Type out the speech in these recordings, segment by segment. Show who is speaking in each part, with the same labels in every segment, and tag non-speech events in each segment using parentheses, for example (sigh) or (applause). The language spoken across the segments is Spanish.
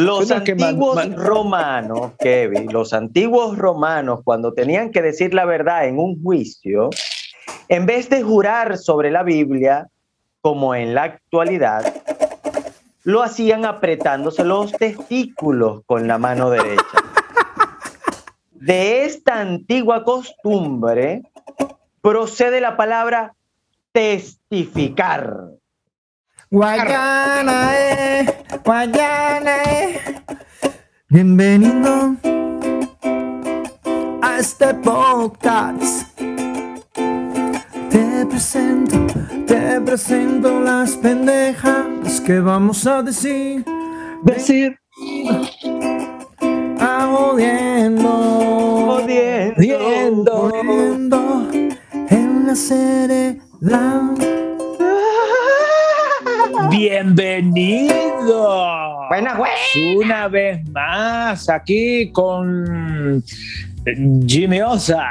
Speaker 1: Los antiguos romanos, Kevin, los antiguos romanos, cuando tenían que decir la verdad en un juicio, en vez de jurar sobre la Biblia, como en la actualidad, lo hacían apretándose los testículos con la mano derecha. De esta antigua costumbre procede la palabra testificar.
Speaker 2: Guayana, eh, Guayana, eh. Bienvenido a este podcast. Te presento, te presento las pendejas que vamos a decir.
Speaker 1: Decir.
Speaker 2: Audiendo.
Speaker 1: Odiendo.
Speaker 2: Odiendo en la serie la
Speaker 3: Bienvenido.
Speaker 1: Buenas, güey.
Speaker 3: Una vez más aquí con Jimmy Osa,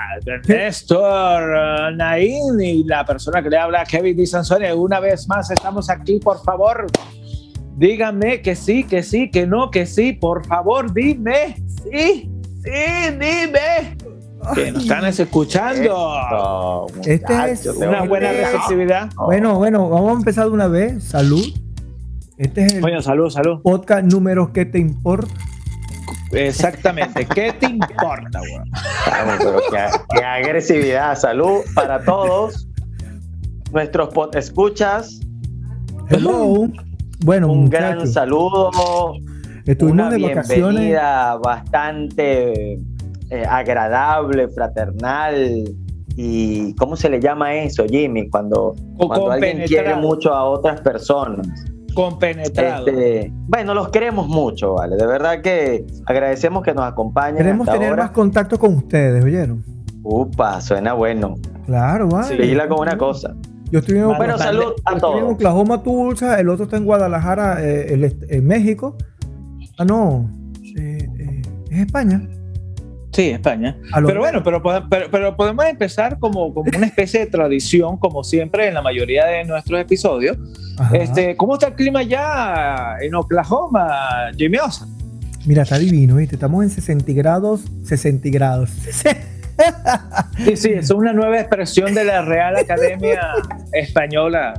Speaker 3: Néstor Naín y la persona que le habla, Kevin Di Sansone. Una vez más estamos aquí, por favor. Díganme que sí, que sí, que no, que sí, por favor, dime. Sí, sí, dime. Que nos están escuchando.
Speaker 2: Este es
Speaker 3: Una buena receptividad.
Speaker 2: Bueno, bueno, vamos a empezar de una vez. Salud. Este es el
Speaker 3: Bueno, salud, salud.
Speaker 2: podcast número que te importa.
Speaker 3: Exactamente. ¿Qué te importa, güey?
Speaker 1: Vamos, pero qué, qué agresividad. Salud para todos. Nuestros pod- escuchas.
Speaker 2: Hello. Bueno,
Speaker 1: Un gran saludo.
Speaker 2: estuvimos
Speaker 1: Una
Speaker 2: de vacaciones.
Speaker 1: bienvenida bastante eh, agradable, fraternal. ¿Y cómo se le llama eso, Jimmy? Cuando, cuando alguien quiere mucho a otras personas.
Speaker 3: Compenetrado.
Speaker 1: Este, bueno, los queremos mucho, ¿vale? De verdad que agradecemos que nos acompañen
Speaker 2: Queremos
Speaker 1: hasta
Speaker 2: tener
Speaker 1: ahora.
Speaker 2: más contacto con ustedes, ¿oyeron?
Speaker 1: Upa, suena bueno.
Speaker 2: Claro, vale.
Speaker 1: Vigila con una cosa.
Speaker 2: Yo estoy en,
Speaker 3: Bueno,
Speaker 1: salud a
Speaker 2: yo estoy en
Speaker 1: todos.
Speaker 2: Oklahoma, Tulsa, el otro está en Guadalajara, eh, el en México. Ah, no. eh, eh, es España.
Speaker 3: Sí, España. Pero bueno, pero, pode- pero, pero podemos empezar como, como una especie de tradición, como siempre en la mayoría de nuestros episodios.
Speaker 2: Ajá.
Speaker 3: Este, ¿Cómo está el clima ya en Oklahoma, Jimmy Osa?
Speaker 2: Mira, está divino, ¿viste? Estamos en 60 grados, 60 grados. (laughs)
Speaker 3: Sí, sí, es una nueva expresión de la Real Academia Española.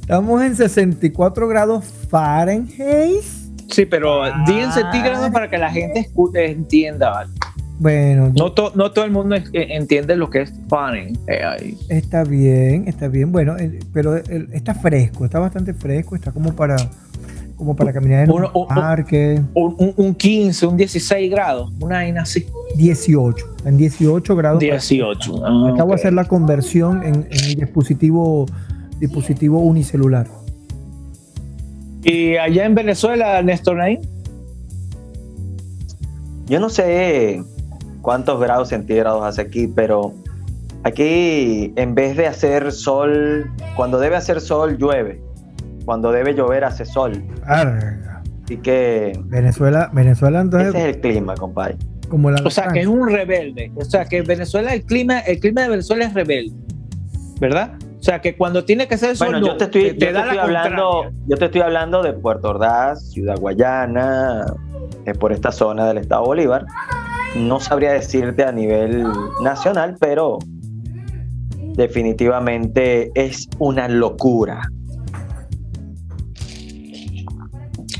Speaker 2: Estamos en 64 grados Fahrenheit.
Speaker 3: Sí, pero di en centígrados para que la gente escuche, entienda. ¿vale?
Speaker 2: Bueno,
Speaker 3: No, to- no todo el mundo eh, entiende lo que es ahí.
Speaker 2: está bien, está bien. Bueno, pero está fresco, está bastante fresco, está como para como para caminar en
Speaker 3: Uno-
Speaker 2: un
Speaker 3: un-
Speaker 2: parque.
Speaker 3: Un, un- un 15, un 16 grados, una vaina así.
Speaker 2: 18, en 18 grados.
Speaker 3: 18. ah,
Speaker 2: Acabo de hacer la conversión en, en mi dispositivo dispositivo unicelular.
Speaker 3: Y allá en Venezuela, Néstor Naín.
Speaker 1: Yo no sé cuántos grados centígrados hace aquí, pero aquí en vez de hacer sol, cuando debe hacer sol, llueve. Cuando debe llover, hace sol.
Speaker 2: Arga.
Speaker 1: Así que
Speaker 2: Venezuela, Venezuela entonces
Speaker 1: ese es el clima, compadre.
Speaker 2: como la
Speaker 3: O sea, que es un rebelde. O sea, que Venezuela, el clima, el clima de Venezuela es rebelde. ¿Verdad? O sea, que cuando tiene que ser sol,
Speaker 1: Bueno, yo
Speaker 3: no,
Speaker 1: te estoy,
Speaker 3: te,
Speaker 1: yo
Speaker 3: te
Speaker 1: estoy
Speaker 3: la
Speaker 1: hablando,
Speaker 3: contraria.
Speaker 1: yo te estoy hablando de Puerto Ordaz, Ciudad Guayana, eh, por esta zona del estado Bolívar. No sabría decirte a nivel nacional, pero definitivamente es una locura.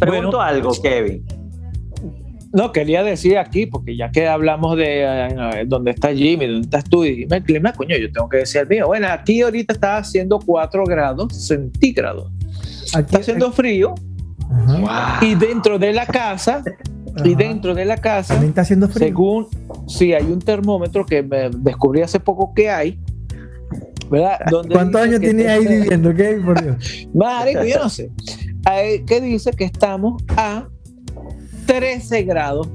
Speaker 1: Pregunto
Speaker 3: Bueno.
Speaker 1: algo, Kevin.
Speaker 3: No, quería decir aquí, porque ya que hablamos de eh, dónde está Jimmy, dónde estás tú, y dime el clima, coño, yo tengo que decir el mío. Bueno, aquí ahorita está haciendo 4 grados centígrados.
Speaker 2: Aquí-
Speaker 3: Está haciendo frío
Speaker 2: Ajá.
Speaker 3: y dentro de la casa, y dentro de la casa,
Speaker 2: También está haciendo frío.
Speaker 3: según, sí, hay un termómetro que me descubrí hace poco que hay, ¿verdad? (laughs) Donde
Speaker 2: ¿Cuántos años tiene ahí
Speaker 3: este-
Speaker 2: viviendo? ¿Qué? Por Dios. (laughs)
Speaker 3: Marico, yo no sé. Ahí, que dice que estamos a 13 grados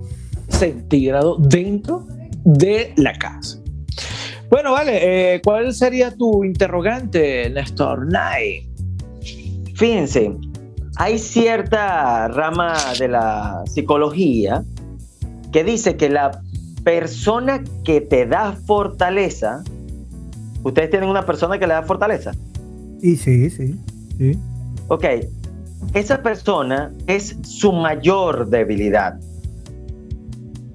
Speaker 3: centígrados dentro de la casa. Bueno, vale, eh, ¿cuál sería tu interrogante, Néstor? Nay.
Speaker 1: Fíjense, hay cierta rama de la psicología que dice que la persona que te da fortaleza, ustedes tienen una persona que le da fortaleza,
Speaker 2: Y sí, sí, sí.
Speaker 1: ok, esa persona es su mayor debilidad.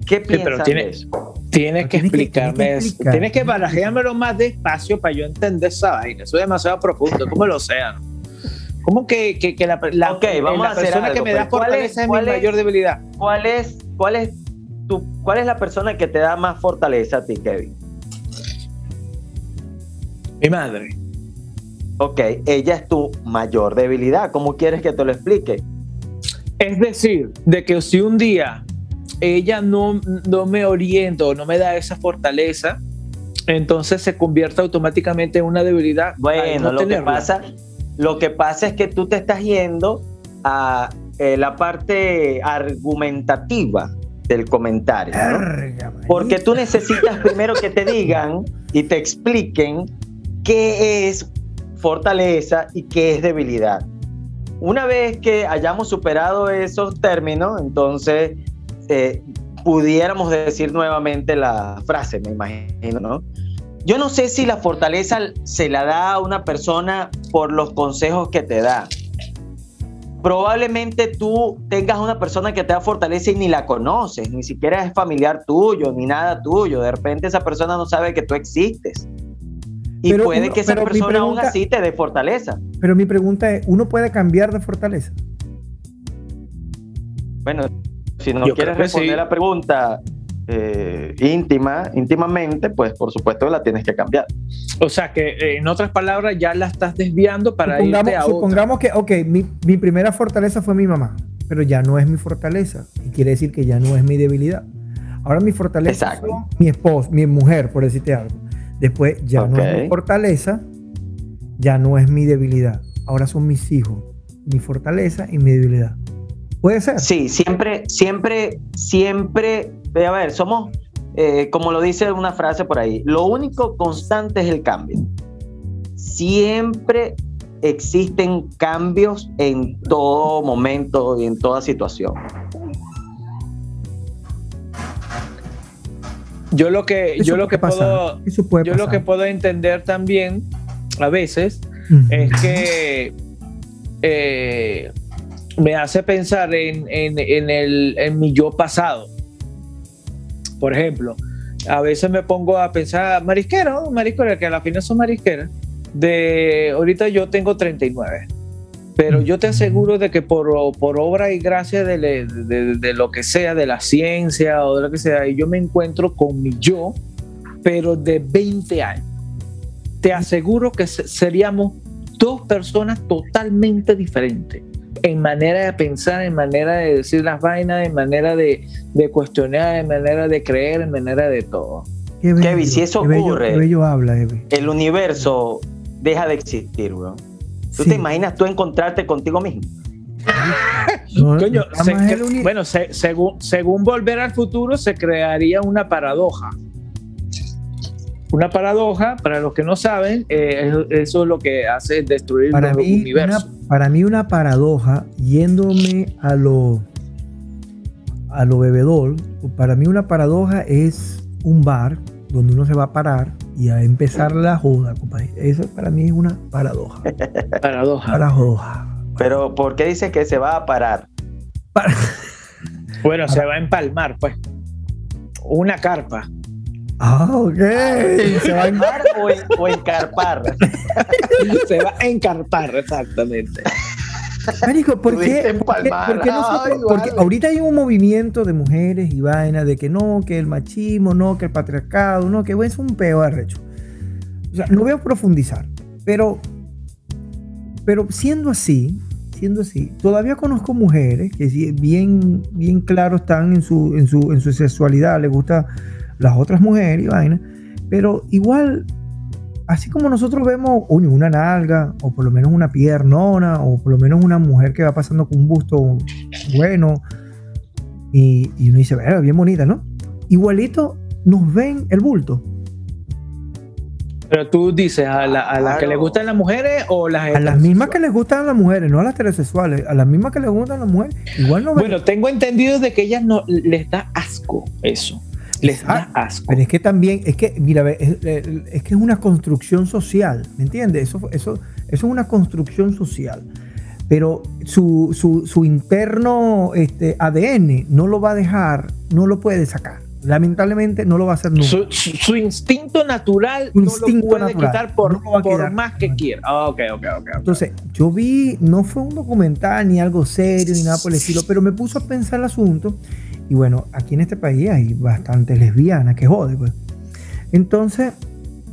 Speaker 1: ¿Qué piensas
Speaker 3: pero tiene,
Speaker 1: de eso?
Speaker 3: Tienes que
Speaker 2: Tienes que-
Speaker 3: explicarme
Speaker 2: tienes que
Speaker 3: eso.
Speaker 2: explicar.
Speaker 3: Tienes que barajeármelo más despacio para yo entender esa vaina. Eso es demasiado profundo, como el océano. ¿Cómo que, que, que la, la,
Speaker 1: Ok, vamos
Speaker 3: la
Speaker 1: a hacer
Speaker 3: persona
Speaker 1: algo,
Speaker 3: que me da
Speaker 1: ¿cuál es-
Speaker 3: fortaleza es, mi mayor debilidad?
Speaker 1: ¿Cuál es, cuál es tu, cuál es la persona que te da más fortaleza a ti, Kevin?
Speaker 3: Mi madre.
Speaker 1: Ok, ella es tu mayor debilidad. ¿Cómo quieres que te lo explique?
Speaker 3: Es decir, de que si un día ella no, no me orienta o no me da esa fortaleza, entonces se convierte automáticamente en una debilidad.
Speaker 1: Bueno,
Speaker 3: no
Speaker 1: lo que pasa, lo que pasa es que tú te estás yendo a eh, la parte argumentativa del comentario, Porque tú necesitas primero que te digan y te expliquen qué es fortaleza y qué es debilidad. Una vez que hayamos superado esos términos, entonces eh, pudiéramos decir nuevamente la frase, me imagino, ¿no? Yo no sé si la fortaleza se la da a una persona por los consejos que te da. Probablemente tú tengas una persona que te da fortaleza y ni la conoces, ni siquiera es familiar tuyo, ni nada tuyo. De repente esa persona no sabe que tú existes. Y
Speaker 2: Pero
Speaker 1: puede que esa persona aún así te dé fortaleza.
Speaker 2: Pero mi pregunta es, ¿uno puede cambiar de fortaleza?
Speaker 1: Bueno, si no
Speaker 3: Yo
Speaker 1: quieres responder
Speaker 3: sí.
Speaker 1: la pregunta eh, íntima, íntimamente, pues por supuesto la tienes que cambiar.
Speaker 3: O sea que, eh, en otras palabras, ya la estás desviando para
Speaker 2: supongamos,
Speaker 3: irte a otra.
Speaker 2: supongamos que, ok, mi, mi primera fortaleza fue mi mamá, pero ya no es mi fortaleza. Y quiere decir que ya no es mi debilidad. Ahora mi fortaleza son mi esposo, mi mujer, por decirte algo. Después ya no es mi fortaleza, ya no es mi debilidad. Ahora son mis hijos, mi fortaleza y mi debilidad. Puede ser.
Speaker 1: Sí, siempre, siempre, siempre, a ver, somos, eh, como lo dice una frase por ahí, lo único constante es el cambio. Siempre existen cambios en todo momento y en toda situación.
Speaker 3: Yo lo que,
Speaker 2: Eso
Speaker 3: yo lo que puedo,
Speaker 2: Eso puede
Speaker 3: yo lo que puedo entender también a veces es que eh, me hace pensar en, en- en el, en mi yo pasado. Por ejemplo, a veces me pongo a pensar, marisquero, marisquera, que a la final son marisqueras, de ahorita yo tengo 39. Pero yo te aseguro de que por, por obra y gracia de, le- de- de lo que sea, de la ciencia o de lo que sea, yo me encuentro con mi yo, pero de 20 años. Te aseguro que se- seríamos dos personas totalmente diferentes en manera de pensar, en manera de decir las vainas, en manera de, de cuestionar, en manera de creer, en manera de todo.
Speaker 2: Qué bello,
Speaker 1: Kevin, si eso
Speaker 2: qué bello-
Speaker 1: ocurre-
Speaker 2: Qué bello habla, Evi.
Speaker 1: El universo deja de existir, bro. ¿Tú
Speaker 2: Sí.
Speaker 1: te imaginas tú encontrarte contigo mismo?
Speaker 2: No, (laughs)
Speaker 3: Coño, se
Speaker 2: el
Speaker 3: bueno, se- según, según Volver al Futuro se crearía una paradoja. Una paradoja, para los que no saben, eh, eso- es lo que hace destruir
Speaker 2: para
Speaker 3: los
Speaker 2: mí, una, para mí una paradoja, yéndome a lo a lo bebedor, para mí una paradoja es un bar donde uno se va a parar y a empezar la joda, compadre. Eso para mí es una paradoja. (laughs)
Speaker 3: Paradoja.
Speaker 2: Paradoja.
Speaker 1: Pero ¿por qué dices que se va a parar?
Speaker 2: Para-
Speaker 3: Bueno, se va a empalmar, pues. Una carpa.
Speaker 2: Ah, ok. (laughs) Se va a en-
Speaker 1: ¿Parar o, en- o encarpar? (laughs)
Speaker 3: se va a encarpar, exactamente.
Speaker 2: Marico, ¿por qué? por qué- por qué porque ahorita hay un movimiento de mujeres y vainas de que no, que el machismo, no, que el patriarcado, no, que es un peo arrecho. O sea, no voy a profundizar, pero, pero siendo así, siendo así, todavía conozco mujeres que bien, bien claro están en su, en su, en su sexualidad, les gusta las otras mujeres y vainas, pero igual así como nosotros vemos uy, una nalga, o por lo menos una piernona, o por lo menos una mujer que va pasando con un busto bueno, y, y uno dice, "Verga, bien bonita, ¿no? Igualito nos ven el bulto.
Speaker 3: Pero tú dices, ¿a la, a la que
Speaker 1: Claro.
Speaker 3: le gustan las mujeres o las
Speaker 2: A las mismas que les gustan a las mujeres, no a las heterosexuales, a las mismas que les gustan a las mujeres, igual no ven.
Speaker 3: Bueno, tengo entendido de que ellas no les da asco eso. Les da asco.
Speaker 2: Pero es que también, es que, mira, ve, es, es que es una construcción social, ¿me entiendes? Eso, eso, eso es una construcción social. pero su, su, su interno este, ADN no lo va a dejar, no lo puede sacar. Lamentablemente no lo va a hacer nunca.
Speaker 3: Su, su- instinto natural
Speaker 2: Su
Speaker 3: no
Speaker 2: instinto
Speaker 3: lo puede
Speaker 2: natural,
Speaker 3: quitar por,
Speaker 2: no
Speaker 3: por
Speaker 2: quitar.
Speaker 3: más que quiera. Ah, ok, ok, ok. ok.
Speaker 2: Entonces, yo vi, no fue un documental ni algo serio ni nada por el estilo, pero me puso a pensar el asunto. Y bueno, aquí en este país hay bastantes lesbianas, que jode, pues. Entonces,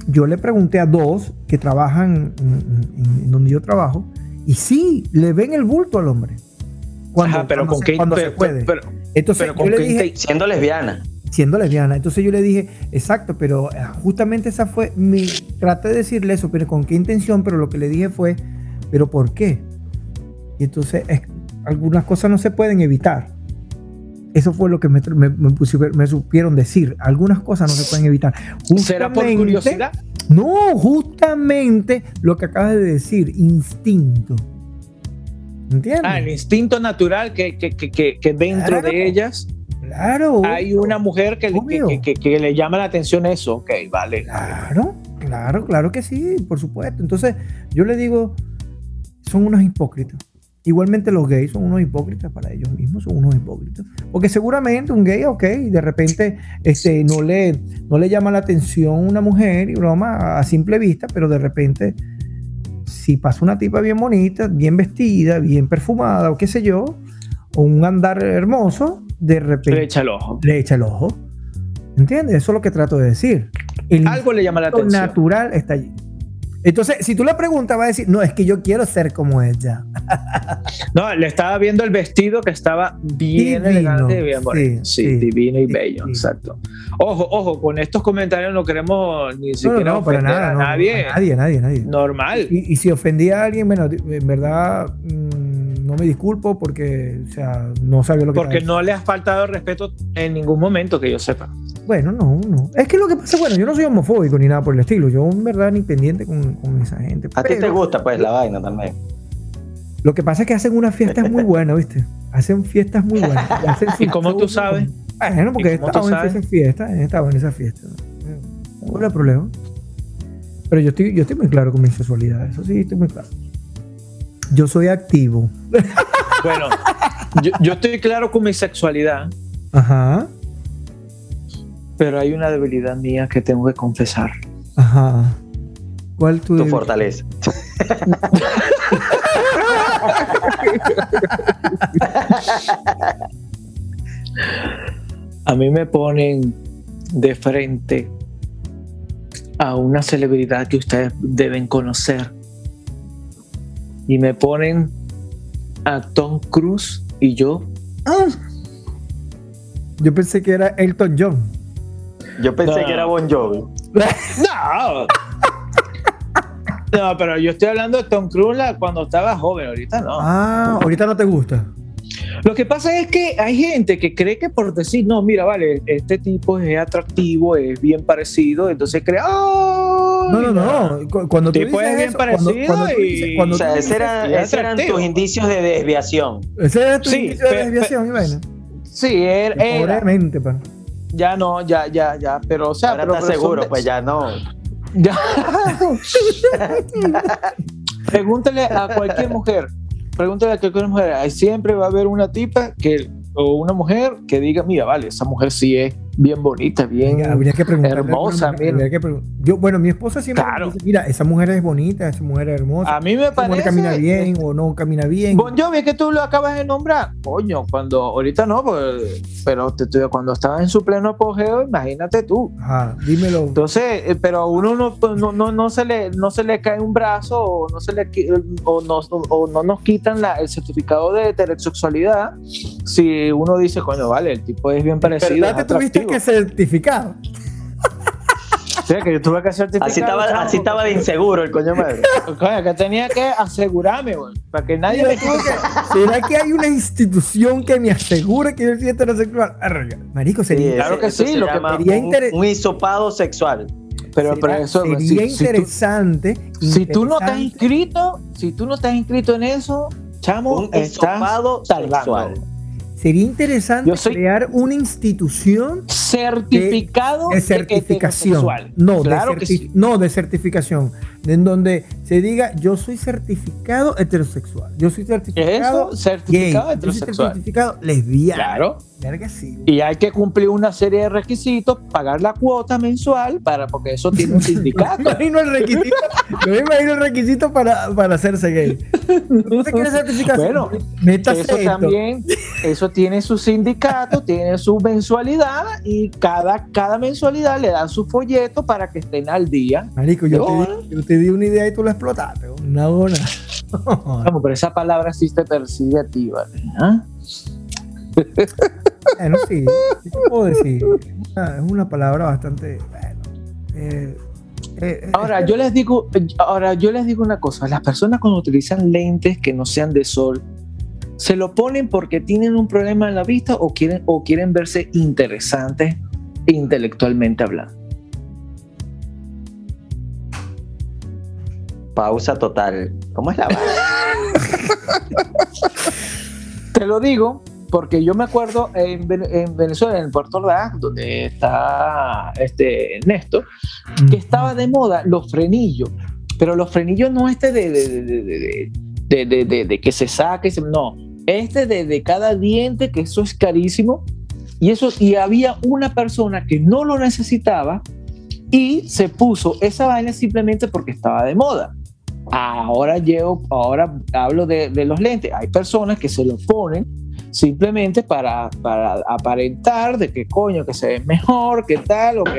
Speaker 2: yo le pregunté a dos que trabajan en, donde yo trabajo, y sí, le ven el bulto al hombre. Cuando,
Speaker 3: Ajá, pero
Speaker 2: cuando
Speaker 3: con
Speaker 2: se,
Speaker 3: qué
Speaker 2: cuando se
Speaker 3: pero-
Speaker 2: puede.
Speaker 3: pero-
Speaker 2: Entonces,
Speaker 3: pero
Speaker 2: yo
Speaker 3: con
Speaker 2: le
Speaker 3: qué
Speaker 2: dije,
Speaker 1: Siendo lesbiana.
Speaker 2: siendo lesbiana. Entonces yo le dije, exacto, pero eh, justamente esa fue mi. Traté de decirle eso, pero con qué intención, pero lo que le dije fue, ¿pero por qué? Y entonces es- algunas cosas no se pueden evitar. Eso fue lo que me, me, me pusi- me supieron decir. Algunas cosas no se pueden evitar.
Speaker 3: ¿Será por
Speaker 2: Justamente-
Speaker 3: curiosidad?
Speaker 2: No, justamente lo que acabas de decir, instinto. ¿Entiendes?
Speaker 3: Ah, el instinto natural que, que, que, dentro
Speaker 2: Claro.
Speaker 3: de ellas
Speaker 2: claro.
Speaker 3: hay una mujer que, le- que,
Speaker 2: Obvio.
Speaker 3: que, que- que le llama la atención eso. Ok, vale.
Speaker 2: Claro, claro, claro que sí, por supuesto. Entonces, yo le digo, son unos hipócritas. Igualmente los gays son unos hipócritas para ellos mismos, son unos hipócritas. Porque seguramente un gay, ok, de repente este, no, le, no le llama la atención una mujer y broma a simple vista, pero de repente, si pasa una tipa bien bonita, bien vestida, bien perfumada o qué sé yo, o un andar hermoso, de repente
Speaker 3: Le echa el ojo.
Speaker 2: le echa el ojo. ¿Entiendes? Eso es lo que trato de decir. El
Speaker 3: Algo le llama la atención.
Speaker 2: natural está allí. Entonces, si tú le preguntas, va a decir, no, es que yo quiero ser como ella. (laughs)
Speaker 3: No, le estaba viendo el vestido que estaba bien
Speaker 2: Divino,
Speaker 3: elegante y bien bonito.
Speaker 2: sí,
Speaker 3: Sí,
Speaker 2: sí,
Speaker 3: divino y
Speaker 2: sí,
Speaker 3: bello, exacto. Ojo, ojo, con estos comentarios no queremos ni
Speaker 2: No, no,
Speaker 3: siquiera
Speaker 2: para
Speaker 3: ofender
Speaker 2: nada.
Speaker 3: a
Speaker 2: no,
Speaker 3: nadie.
Speaker 2: a nadie, nadie, nadie.
Speaker 3: Normal.
Speaker 2: Y, y si ofendí a alguien, bueno, en verdad mm, no me disculpo porque, o sea, no sabía lo que
Speaker 3: Porque no le has faltado el respeto en ningún momento que yo sepa.
Speaker 2: Bueno, no, no. Es que lo que pasa, bueno, yo no soy homofóbico ni nada por el estilo. Yo, en verdad, ni pendiente con, con esa gente.
Speaker 1: A ti te gusta, pues, la vaina también.
Speaker 2: Lo que pasa es que hacen unas fiestas muy buenas, ¿viste? Hacen fiestas muy buenas. (laughs) Y, hacen
Speaker 3: ¿Y cómo tú sabes?
Speaker 2: Bueno, porque he
Speaker 3: ¿Y cómo tú
Speaker 2: estado en esas fiestas, he estado en esas fiestas. No hay problema. Pero yo estoy, yo estoy muy claro con mi sexualidad, eso sí, estoy muy claro. Yo soy activo.
Speaker 3: Bueno, yo, yo estoy claro con mi sexualidad,
Speaker 2: Ajá,
Speaker 3: pero hay una debilidad mía que tengo que confesar.
Speaker 2: ajá. ¿Cuál tu,
Speaker 1: Tu fortaleza.
Speaker 3: A mí me ponen de frente a una celebridad que ustedes deben conocer. Y me ponen a Tom Cruise y yo.
Speaker 2: Ah. Yo pensé que era Elton John.
Speaker 1: Yo pensé
Speaker 3: No.
Speaker 1: que era Bon Jovi.
Speaker 3: No. No, pero yo estoy hablando de Tom Cruise cuando estaba joven, ahorita no.
Speaker 2: Ah, ahorita no te gusta.
Speaker 3: Lo que pasa es que hay gente que cree que por decir, no, mira, vale, este tipo es atractivo, es bien parecido, entonces cree, ¡oh!
Speaker 2: No, no, no. Cu- Cuando tú
Speaker 3: Tipo
Speaker 2: dices
Speaker 3: es bien
Speaker 2: eso,
Speaker 3: parecido
Speaker 2: cuando tú
Speaker 3: y-
Speaker 2: dices, cuando
Speaker 1: O sea, ese era-
Speaker 3: es
Speaker 1: esos eran tus indicios de desviación.
Speaker 2: Ese era tu
Speaker 3: Sí,
Speaker 2: indicio de desviación, vaina.
Speaker 3: Sí, él era. Ya no, ya, ya, ya. Pero, o sea,
Speaker 1: Ahora
Speaker 3: pero,
Speaker 1: estás
Speaker 3: pero
Speaker 1: seguro,
Speaker 3: de-
Speaker 1: pues ya no.
Speaker 3: Ya. (laughs) Pregúntale a cualquier mujer. Pregúntale a cualquier mujer. Siempre va a haber una tipa que, o una mujer que diga, mira, vale, esa mujer sí es bien bonita, bien.
Speaker 2: Habría que
Speaker 3: hermosa,
Speaker 2: habría que Yo, bueno, mi esposa siempre me
Speaker 3: Claro.
Speaker 2: dice, mira, esa mujer es bonita, esa mujer es hermosa.
Speaker 3: A mí me parece.
Speaker 2: camina bien o no camina bien.
Speaker 3: Bon Jovi, que tú lo acabas de nombrar. Coño, cuando ahorita no, pues, pero te, te- cuando estaba en su pleno apogeo, imagínate tú.
Speaker 2: Ajá, dímelo.
Speaker 3: Entonces, eh, pero a uno no, pues, no, no, no se le, no se le cae un brazo o no, se le, o no, o no nos quitan la- el certificado de heterosexualidad si uno dice, coño, vale, el tipo es bien parecido.
Speaker 2: ¿Verdad te tuviste que certificar?
Speaker 3: O sea, (laughs) que yo tuve que certificar.
Speaker 1: Así estaba,
Speaker 3: chamo,
Speaker 1: así estaba de inseguro el coño madre. (laughs)
Speaker 3: Coño, que tenía que asegurarme, güey, para que nadie me.
Speaker 2: ¿Será que hay una institución que me asegure que yo soy heterosexual? Marico, sería,
Speaker 1: Sí,
Speaker 3: Claro que sí,
Speaker 1: se
Speaker 3: lo que
Speaker 2: sería
Speaker 1: un,
Speaker 2: inter-
Speaker 1: un hisopado sexual.
Speaker 3: Pero, pero eso,
Speaker 2: sería
Speaker 3: si- si tú-
Speaker 2: interesante.
Speaker 3: Si tú no estás
Speaker 2: interesante.
Speaker 3: inscrito, si tú no estás inscrito en eso, chamo,
Speaker 1: Un
Speaker 3: estás
Speaker 1: sexual.
Speaker 2: Sería interesante
Speaker 3: Yo soy-
Speaker 2: crear una institución
Speaker 3: certificado
Speaker 2: de certificación.
Speaker 3: heterosexual.
Speaker 2: No,
Speaker 3: claro
Speaker 2: de
Speaker 3: que
Speaker 2: certi-
Speaker 3: sí.
Speaker 2: no, de certificación. En donde se diga yo soy certificado heterosexual, yo soy certificado
Speaker 3: Eso, certificado
Speaker 2: gay, yo soy
Speaker 3: heterosexual.
Speaker 2: certificado lesbiana.
Speaker 3: Claro.
Speaker 2: Verga, sí.
Speaker 3: Y hay que cumplir una serie de requisitos, pagar la cuota mensual, para, porque eso tiene un (laughs)
Speaker 2: Me
Speaker 3: sindicato.
Speaker 2: imagino el requisito, me imagino el requisito para, para hacerse gay. ¿Usted quiere certificación?
Speaker 3: Bueno,
Speaker 2: Métase
Speaker 3: Eso
Speaker 2: esto.
Speaker 3: también, eso tiene su sindicato, tiene su mensualidad y cada, cada mensualidad le dan su folleto para que estén al día.
Speaker 2: Marico, yo,
Speaker 3: Yo-
Speaker 2: te, yo te di una idea y tú la explotaste. Una.
Speaker 3: Vamos, (laughs) pero esa palabra sí te persigue a ti, ¿vale? ¿Ah? (laughs)
Speaker 2: Bueno, sí, ¿qué te puedo decir? Es una, es una palabra bastante. Bueno, eh, eh, eh,
Speaker 3: Ahora yo les digo, ahora yo les digo una cosa, las personas cuando utilizan lentes que no sean de sol, ¿se lo ponen porque tienen un problema en la vista o quieren, o quieren verse interesantes intelectualmente hablando?
Speaker 1: Pausa total. ¿Cómo es la vaina?
Speaker 3: Te lo digo porque yo me acuerdo en, Ven- en Venezuela, en Puerto Ordaz, donde está este Néstor, que estaba de moda los frenillos, pero los frenillos no este de, de, de, de- de- de- de- de- de que se saque, se- no, este de, de cada diente, que eso es carísimo, y, eso, y había una persona que no lo necesitaba y se puso esa vaina simplemente porque estaba de moda. Ahora llevo, ahora hablo de, de los lentes. Hay personas que se lo ponen simplemente para, para aparentar de que coño, que se ve mejor, que tal, ok.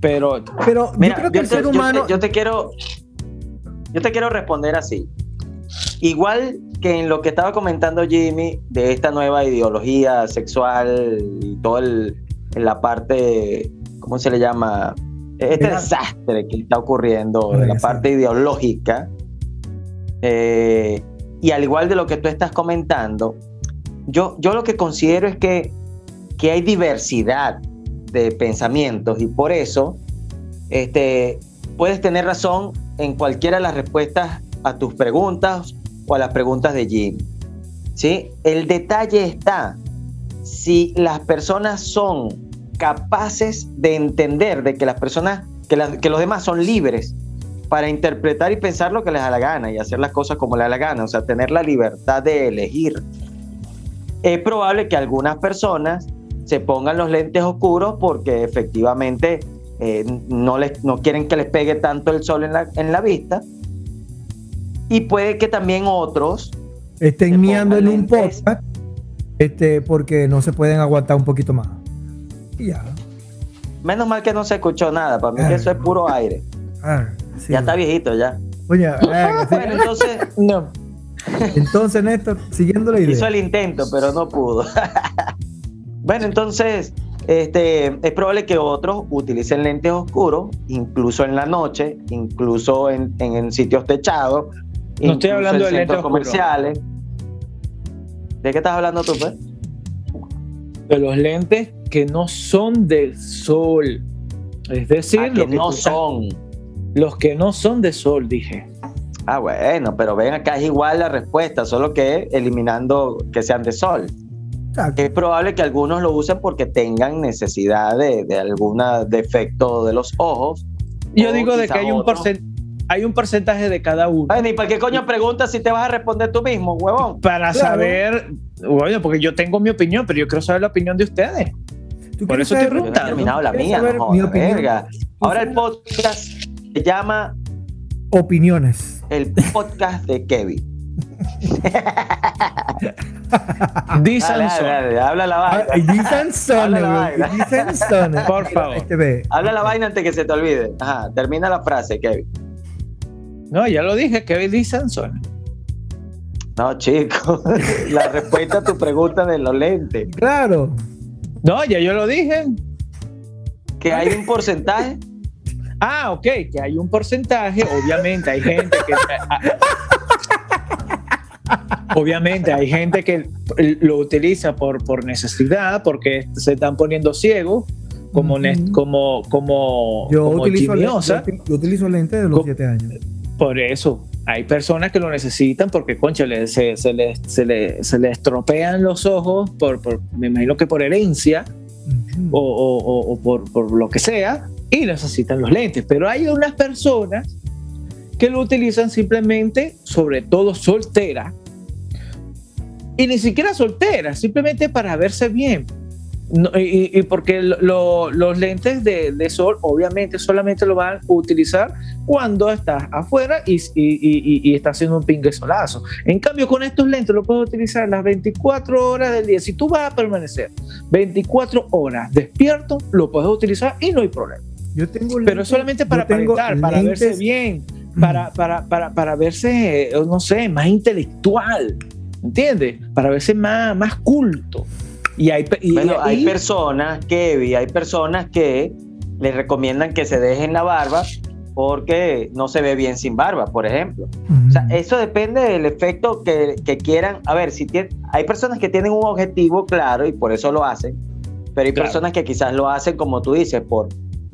Speaker 3: Pero
Speaker 2: Pero
Speaker 1: Mira,
Speaker 2: yo creo que el
Speaker 1: te,
Speaker 2: ser
Speaker 1: yo te-
Speaker 2: humano.
Speaker 1: yo te quiero, yo te quiero responder así. Igual que en lo que estaba comentando Jimmy de esta nueva ideología sexual y todo el, en la parte, ¿cómo se le llama? Este
Speaker 2: Mira.
Speaker 1: desastre que está ocurriendo en la
Speaker 2: sí.
Speaker 1: parte ideológica. eh, y al igual de lo que tú estás comentando, yo, yo lo que considero es que, que hay diversidad de pensamientos y por eso este, puedes tener razón en cualquiera de las respuestas a tus preguntas o a las preguntas de Jim. ¿sí? El detalle está si las personas son capaces de entender de que las personas, que, los demás son libres para interpretar y pensar lo que les da la gana y hacer las cosas como les da la gana, o sea, tener la libertad de elegir. Es probable que algunas personas se pongan los lentes oscuros porque efectivamente eh, no, les, no quieren que les pegue tanto el sol en la, en la vista. Y puede que también otros
Speaker 2: estén miando en un podcast este, porque no se pueden aguantar un poquito más. Ya.
Speaker 1: Menos mal que no se escuchó nada, para mí que eso es puro aire.
Speaker 2: Ah, sí.
Speaker 1: Ya está viejito ya.
Speaker 2: Oye, ah, (laughs) sí.
Speaker 1: Bueno, entonces
Speaker 3: no.
Speaker 2: entonces, Néstor, siguiendo la
Speaker 1: hizo
Speaker 2: idea.
Speaker 1: el intento, pero no pudo. (laughs) bueno, entonces este, es probable que otros utilicen lentes oscuros, incluso en la noche, incluso en, en- en sitios techados.
Speaker 3: No estoy
Speaker 1: incluso
Speaker 3: hablando
Speaker 1: en
Speaker 3: de lentes
Speaker 1: comerciales. ¿De qué estás hablando tú, pues?
Speaker 3: De los lentes que no son de sol. Es decir,
Speaker 1: Ah, que
Speaker 3: lo que
Speaker 1: no son.
Speaker 3: los que no son de sol, dije.
Speaker 1: Ah, bueno, pero ven acá, es igual la respuesta, solo que eliminando que sean de sol.
Speaker 2: Exacto.
Speaker 1: Es probable que algunos lo usen porque tengan necesidad de, de algún defecto de los ojos.
Speaker 3: Yo digo de que hay un,
Speaker 1: otro.
Speaker 3: Hay un porcentaje de cada uno.
Speaker 1: Ay, ni para qué coño preguntas si te vas a responder tú mismo, huevón.
Speaker 3: Para
Speaker 2: Claro.
Speaker 3: saber, bueno, porque yo tengo mi opinión, pero yo quiero saber la opinión de ustedes.
Speaker 2: ¿Tú
Speaker 3: por eso
Speaker 1: no he
Speaker 3: preguntando.
Speaker 1: terminado la
Speaker 2: ¿Quieres
Speaker 1: mía, no
Speaker 2: mi
Speaker 1: verga. Ahora el podcast se llama
Speaker 2: Opiniones.
Speaker 1: el podcast de Kevin. (laughs)
Speaker 3: Dicen
Speaker 1: habla la
Speaker 2: Ah,
Speaker 1: vaina.
Speaker 2: dicen
Speaker 1: Habla la
Speaker 2: güey,
Speaker 1: vaina.
Speaker 2: dicen.
Speaker 3: Por favor.
Speaker 2: Este.
Speaker 1: Habla la vaina antes que se te olvide. Ajá, termina la frase, Kevin.
Speaker 3: No, ya lo dije, Kevin Lee Sanson.
Speaker 1: No, chico. (laughs) la respuesta a tu pregunta de los lentes.
Speaker 2: Claro.
Speaker 3: No, ya yo lo dije.
Speaker 1: Que hay un porcentaje. (laughs)
Speaker 3: Ah, ok, que hay un porcentaje, obviamente hay gente que... ah, (laughs) obviamente hay gente que lo utiliza por, por necesidad, porque se están poniendo ciegos, como, como, como,
Speaker 2: Yo
Speaker 3: como
Speaker 2: utilizo,
Speaker 3: Osa.
Speaker 2: yo utilizo lentes de los
Speaker 3: Co-
Speaker 2: 7 años.
Speaker 3: Por eso, hay personas que lo necesitan porque, concha, se, se, le, se, le, se le estropean los ojos, por, por, me imagino que por herencia o, o- o- o por, por lo que sea, y necesitan los lentes. Pero hay unas personas que lo utilizan simplemente, sobre todo soltera, y ni siquiera soltera, simplemente para verse bien. Y, porque los lentes de, sol obviamente solamente lo van a utilizar cuando estás afuera y, y, está haciendo un pingue solazo. En cambio, con estos lentes lo puedes utilizar las 24 horas del día. Si tú vas a permanecer 24 horas despierto, lo puedes utilizar y no hay problema. Yo tengo Pero solamente para aparentar, para verse bien, para, para, para, para verse, no sé, más intelectual. ¿entiendes? Para verse más, más culto.
Speaker 1: Y hay, bueno, hay personas, Kevin, hay personas que les recomiendan que se dejen la barba porque no se ve bien sin barba, por ejemplo. O sea, eso depende del efecto que, que quieran. A ver, si tiene, hay personas que tienen un objetivo claro y por eso lo hacen, pero hay personas que quizás lo hacen, como tú dices, por,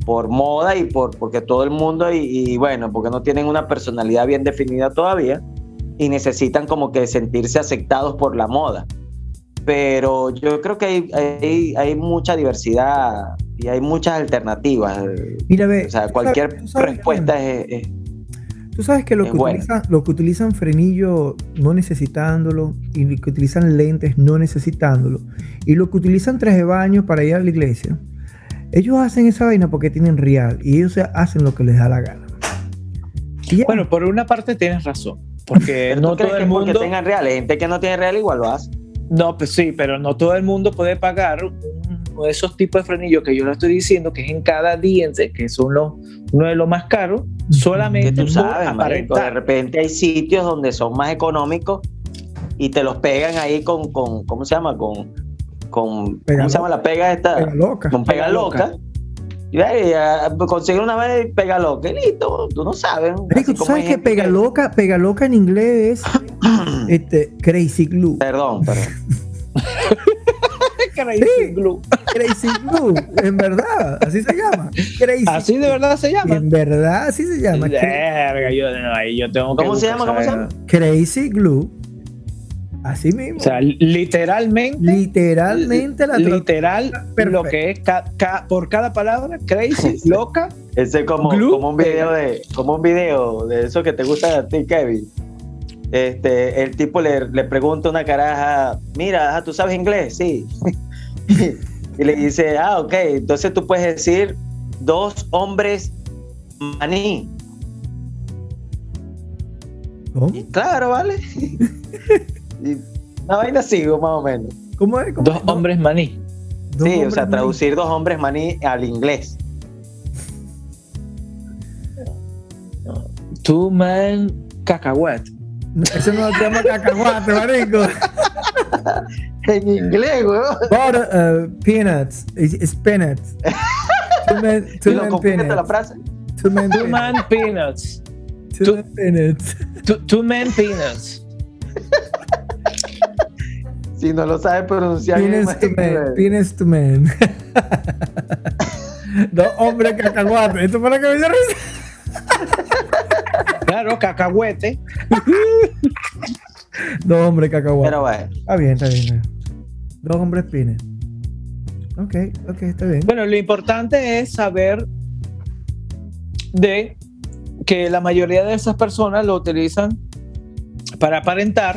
Speaker 1: por moda y por, porque todo el mundo, y, y bueno, porque no tienen una personalidad bien definida todavía y necesitan como que sentirse aceptados por la moda. Pero yo creo que hay, hay, mucha diversidad y hay muchas alternativas. Mira, ve, o sea, cualquier respuesta es,
Speaker 2: Tú sabes que, lo que, utilizan, lo que utilizan frenillo no necesitándolo y lo que utilizan lentes no necesitándolo y lo que utilizan traje de baño para ir a la iglesia, ellos hacen esa vaina porque tienen real y ellos hacen lo que les da la gana.
Speaker 3: bueno, por una parte tienes razón porque (laughs) no todo el mundo.
Speaker 1: Porque tengan real, gente que no tiene real igual lo hace.
Speaker 3: No, pues sí, pero no todo el mundo puede pagar uno de esos tipos de frenillos que yo le estoy diciendo, que es en cada diente, que son los, uno de los más caros, solamente
Speaker 1: tú sabes, de repente hay sitios donde son más económicos y te los pegan ahí con, con ¿cómo se llama? Con, con ¿cómo se llama la pega esta?
Speaker 2: Pega loca.
Speaker 1: Con pega, loca conseguir una vez y pega loca, listo, tú no sabes.
Speaker 2: tú sabes que pega loca, pega loca en inglés es este, crazy glue.
Speaker 1: Perdón, perdón. (laughs)
Speaker 2: crazy glue. Crazy glue, en verdad, así se llama.
Speaker 3: Crazy así de verdad se llama.
Speaker 2: En verdad, así se llama.
Speaker 3: Verga, yo, yo tengo
Speaker 1: ¿Cómo se llama? ¿Cómo se llama?
Speaker 2: Crazy glue Así mismo.
Speaker 3: O sea, literalmente.
Speaker 2: Literalmente la
Speaker 3: Literal, lo que es por cada palabra, crazy, (laughs) loca.
Speaker 1: Ese es como, como un video de, como un video de eso que te gusta a ti, Kevin. Este, el tipo le, le pregunta a una caraja, mira, ¿tú sabes inglés? Sí. (laughs) y le dice, ah, ok, entonces tú puedes decir dos hombres maní. claro, ¿vale? (laughs) Una vaina así, más o menos.
Speaker 2: ¿Cómo es?
Speaker 3: dos hombres maní.
Speaker 1: Sí, o sea, traducir dos hombres maní al inglés.
Speaker 3: Two man cacahuate.
Speaker 2: Eso no se llama cacahuate, marico. (laughs)
Speaker 1: en inglés, weón.
Speaker 2: uh, peanuts. It's, peanuts.
Speaker 1: Two man, (laughs) two man peanuts. la frase?
Speaker 3: Two man, two man peanuts.
Speaker 2: Two, two man peanuts.
Speaker 3: Two, two man peanuts.
Speaker 1: Si no lo sabe pronunciar.
Speaker 2: Penis to man. Penis to man. Dos (laughs) hombres cacahuate. Esto para que me risa. (laughs)
Speaker 3: Claro, cacahuete.
Speaker 2: Dos hombres cacahuate.
Speaker 1: Pero bueno.
Speaker 2: Está bien, está bien. Dos hombres pines. Ok, ok, está bien.
Speaker 3: Bueno, lo importante es saber de que la mayoría de esas personas lo utilizan para aparentar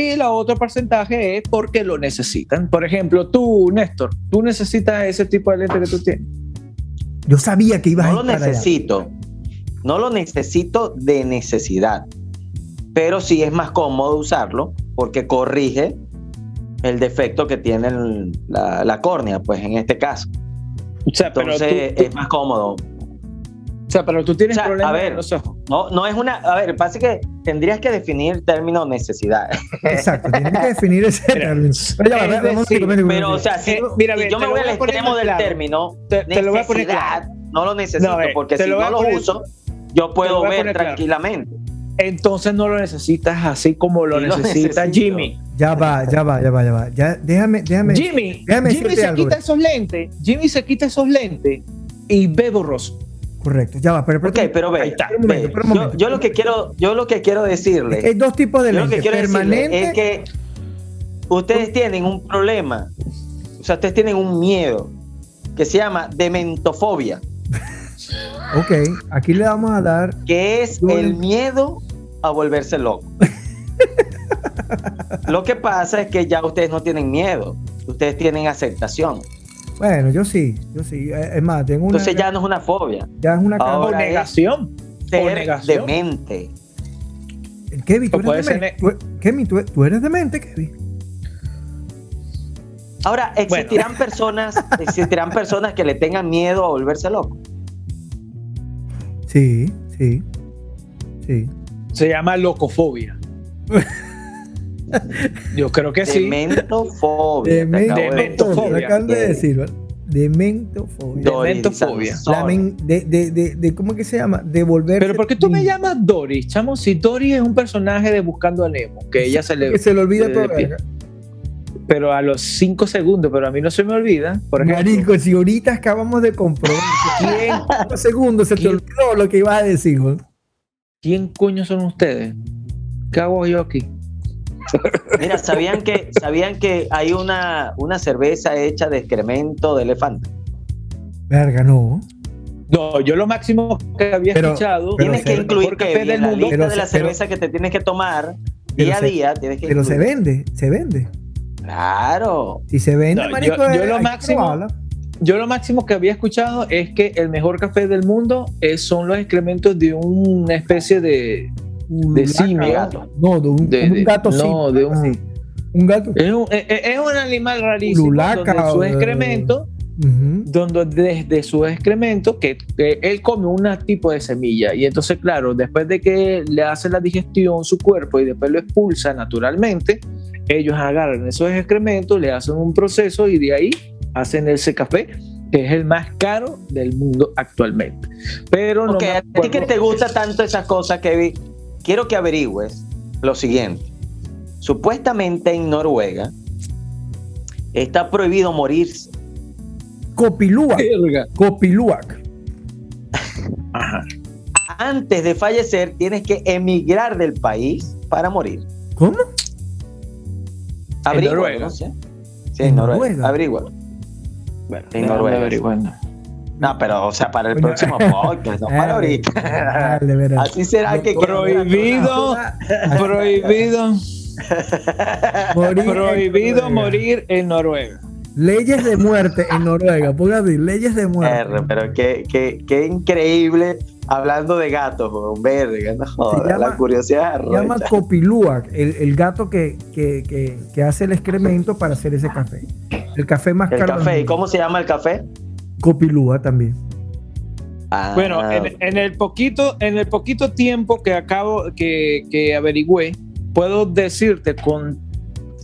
Speaker 3: y la otro porcentaje es porque lo necesitan. Por ejemplo, tú, Néstor, tú necesitas ese tipo de lente que tú tienes.
Speaker 2: Yo sabía que ibas
Speaker 1: no a No lo necesito. No lo necesito de necesidad. Pero sí es más cómodo usarlo porque corrige el defecto que tiene la, córnea, pues en este caso. O sea, Entonces es más cómodo.
Speaker 3: O sea, pero tú tienes problemas
Speaker 1: a ver, No, no es una. A ver, pasa que tendrías que definir el término necesidad.
Speaker 2: Exacto, tienes que (laughs) definir ese término.
Speaker 1: Pero, o sea, si, mira, yo me voy al extremo del término, te, lo voy a poner no lo necesito, porque si no lo uso, yo puedo ver tranquilamente.
Speaker 3: Entonces no lo necesitas así como lo necesita Jimmy.
Speaker 2: Ya va, ya va, ya va, ya va. Ya, déjame, déjame.
Speaker 3: Jimmy, Jimmy se quita esos lentes. Jimmy se quita esos lentes y ve borroso.
Speaker 2: Correcto, ya va, pero,
Speaker 1: pero, pero ve, yo, lo que quiero, yo lo que quiero decirle.
Speaker 2: Hay dos tipos de lentes,
Speaker 1: permanente. Es que ustedes tienen un problema, o sea, ustedes tienen un miedo que se llama dementofobia.
Speaker 2: Ok, aquí le vamos a dar.
Speaker 1: Que es el miedo a volverse loco. (laughs) Lo que pasa es que ya ustedes no tienen miedo, ustedes tienen aceptación.
Speaker 2: Bueno, yo sí, yo sí. Eh, Es más, tengo una.
Speaker 1: Entonces ya no es una fobia,
Speaker 2: ya es una.
Speaker 1: Ahora
Speaker 3: o
Speaker 1: es
Speaker 3: negación.
Speaker 1: ser
Speaker 3: negación.
Speaker 1: demente.
Speaker 2: Kevin, tú
Speaker 3: o puede
Speaker 2: eres
Speaker 3: ser
Speaker 2: demente. Tú- Kevin, tú, tú eres demente, Kevin.
Speaker 1: Ahora, existirán personas, (laughs) existirán personas que le tengan miedo a volverse loco.
Speaker 2: Sí, sí. Sí.
Speaker 3: Se llama locofobia. (laughs) Yo creo que sí.
Speaker 1: Dementofobia. te
Speaker 2: Demen-
Speaker 1: acabo de
Speaker 3: Dementofobia.
Speaker 2: acaban de decir. Dementofobia.
Speaker 3: Dementofobia.
Speaker 2: La men- de, de, de, de- ¿Cómo que se llama? De volver.
Speaker 3: Pero ¿por qué tú me llamas Doris, chamo? Si Doris es un personaje de Buscando a Nemo, que ella se le...
Speaker 2: Que se le olvida
Speaker 3: le-
Speaker 2: todo.
Speaker 3: le-. Pero a los cinco segundos, pero a mí no se me olvida. Por ejemplo,
Speaker 2: Marico, si ahorita acabamos de comprobar. (laughs)
Speaker 3: ¿quién,
Speaker 2: ¿Cuántos segundos se te
Speaker 3: ¿Quién?
Speaker 2: olvidó lo que ibas a decir?
Speaker 3: ¿quién coño son ustedes? ¿Qué hago yo aquí?
Speaker 1: Mira, ¿sabían que, ¿sabían que hay una, una cerveza hecha de excremento de elefante?
Speaker 2: Verga, no.
Speaker 3: No, yo lo máximo que había
Speaker 2: Pero-
Speaker 3: escuchado...
Speaker 2: pero
Speaker 1: Tienes
Speaker 2: se-
Speaker 1: que incluir
Speaker 3: del
Speaker 1: en la
Speaker 3: mundo.
Speaker 1: lista
Speaker 2: Pero
Speaker 1: de la
Speaker 2: se- pero-
Speaker 1: cerveza que te tienes que tomar día a
Speaker 2: se-
Speaker 1: día. Tienes que
Speaker 2: Pero se vende, se vende.
Speaker 1: Claro.
Speaker 2: Si se vende,
Speaker 3: No,
Speaker 2: marico,
Speaker 3: yo- yo lo
Speaker 2: que
Speaker 3: máximo-. Yo lo máximo que había escuchado es que el mejor café del mundo es- son los excrementos de una especie de...
Speaker 2: Ululaca,
Speaker 3: simio.
Speaker 2: No, de un,
Speaker 3: de-
Speaker 2: un
Speaker 3: de-
Speaker 2: gato
Speaker 3: no, de un-.
Speaker 2: Un gato.
Speaker 3: Es un, es- un animal rarísimo
Speaker 2: Ululaca,
Speaker 3: donde su excremento, donde desde su excremento, que, que él come un tipo de semilla y entonces claro, después de que le hace la digestión su cuerpo y después lo expulsa naturalmente, ellos agarran esos excrementos, le hacen un proceso y de ahí hacen ese café que es el más caro del mundo actualmente. Pero no
Speaker 1: Ok,
Speaker 3: me
Speaker 1: a ti que te gusta tanto esas cosas, Kevin, quiero que averigües lo siguiente. Supuestamente en Noruega está prohibido morirse.
Speaker 2: Copiluac. Copiluac. (laughs)
Speaker 3: Ajá.
Speaker 1: Antes de fallecer tienes que emigrar del país para morir.
Speaker 2: ¿Cómo?
Speaker 1: Averigua,
Speaker 3: Noruega.
Speaker 1: no sé. Sí,
Speaker 2: ¿En
Speaker 1: en Noruega.
Speaker 2: Noruega?
Speaker 1: Averigua.
Speaker 3: Bueno,
Speaker 1: En Noruega.
Speaker 3: averiguando.
Speaker 1: No, pero o sea, para el próximo podcast, no para (laughs) ahorita.
Speaker 2: Dale, verá.
Speaker 1: Así será que
Speaker 3: Prohibido, prohibido,
Speaker 2: Morir
Speaker 3: prohibido morir en Noruega.
Speaker 2: Leyes de muerte en Noruega. Ponga así, leyes de muerte.
Speaker 1: R, pero qué, qué, qué increíble hablando de gatos, verga, no jodas,
Speaker 2: llama-
Speaker 1: la curiosidad
Speaker 2: Se llama. Copiluac, el, el gato que, que, que, que hace el excremento para hacer ese café. El café más
Speaker 1: El
Speaker 2: caro. del
Speaker 1: café, ¿y cómo se llama el café?
Speaker 2: Copiluac también.
Speaker 1: Ah,
Speaker 3: Bueno, en, en el poquito, en el poquito tiempo que acabo, que, que averigüé, puedo decirte con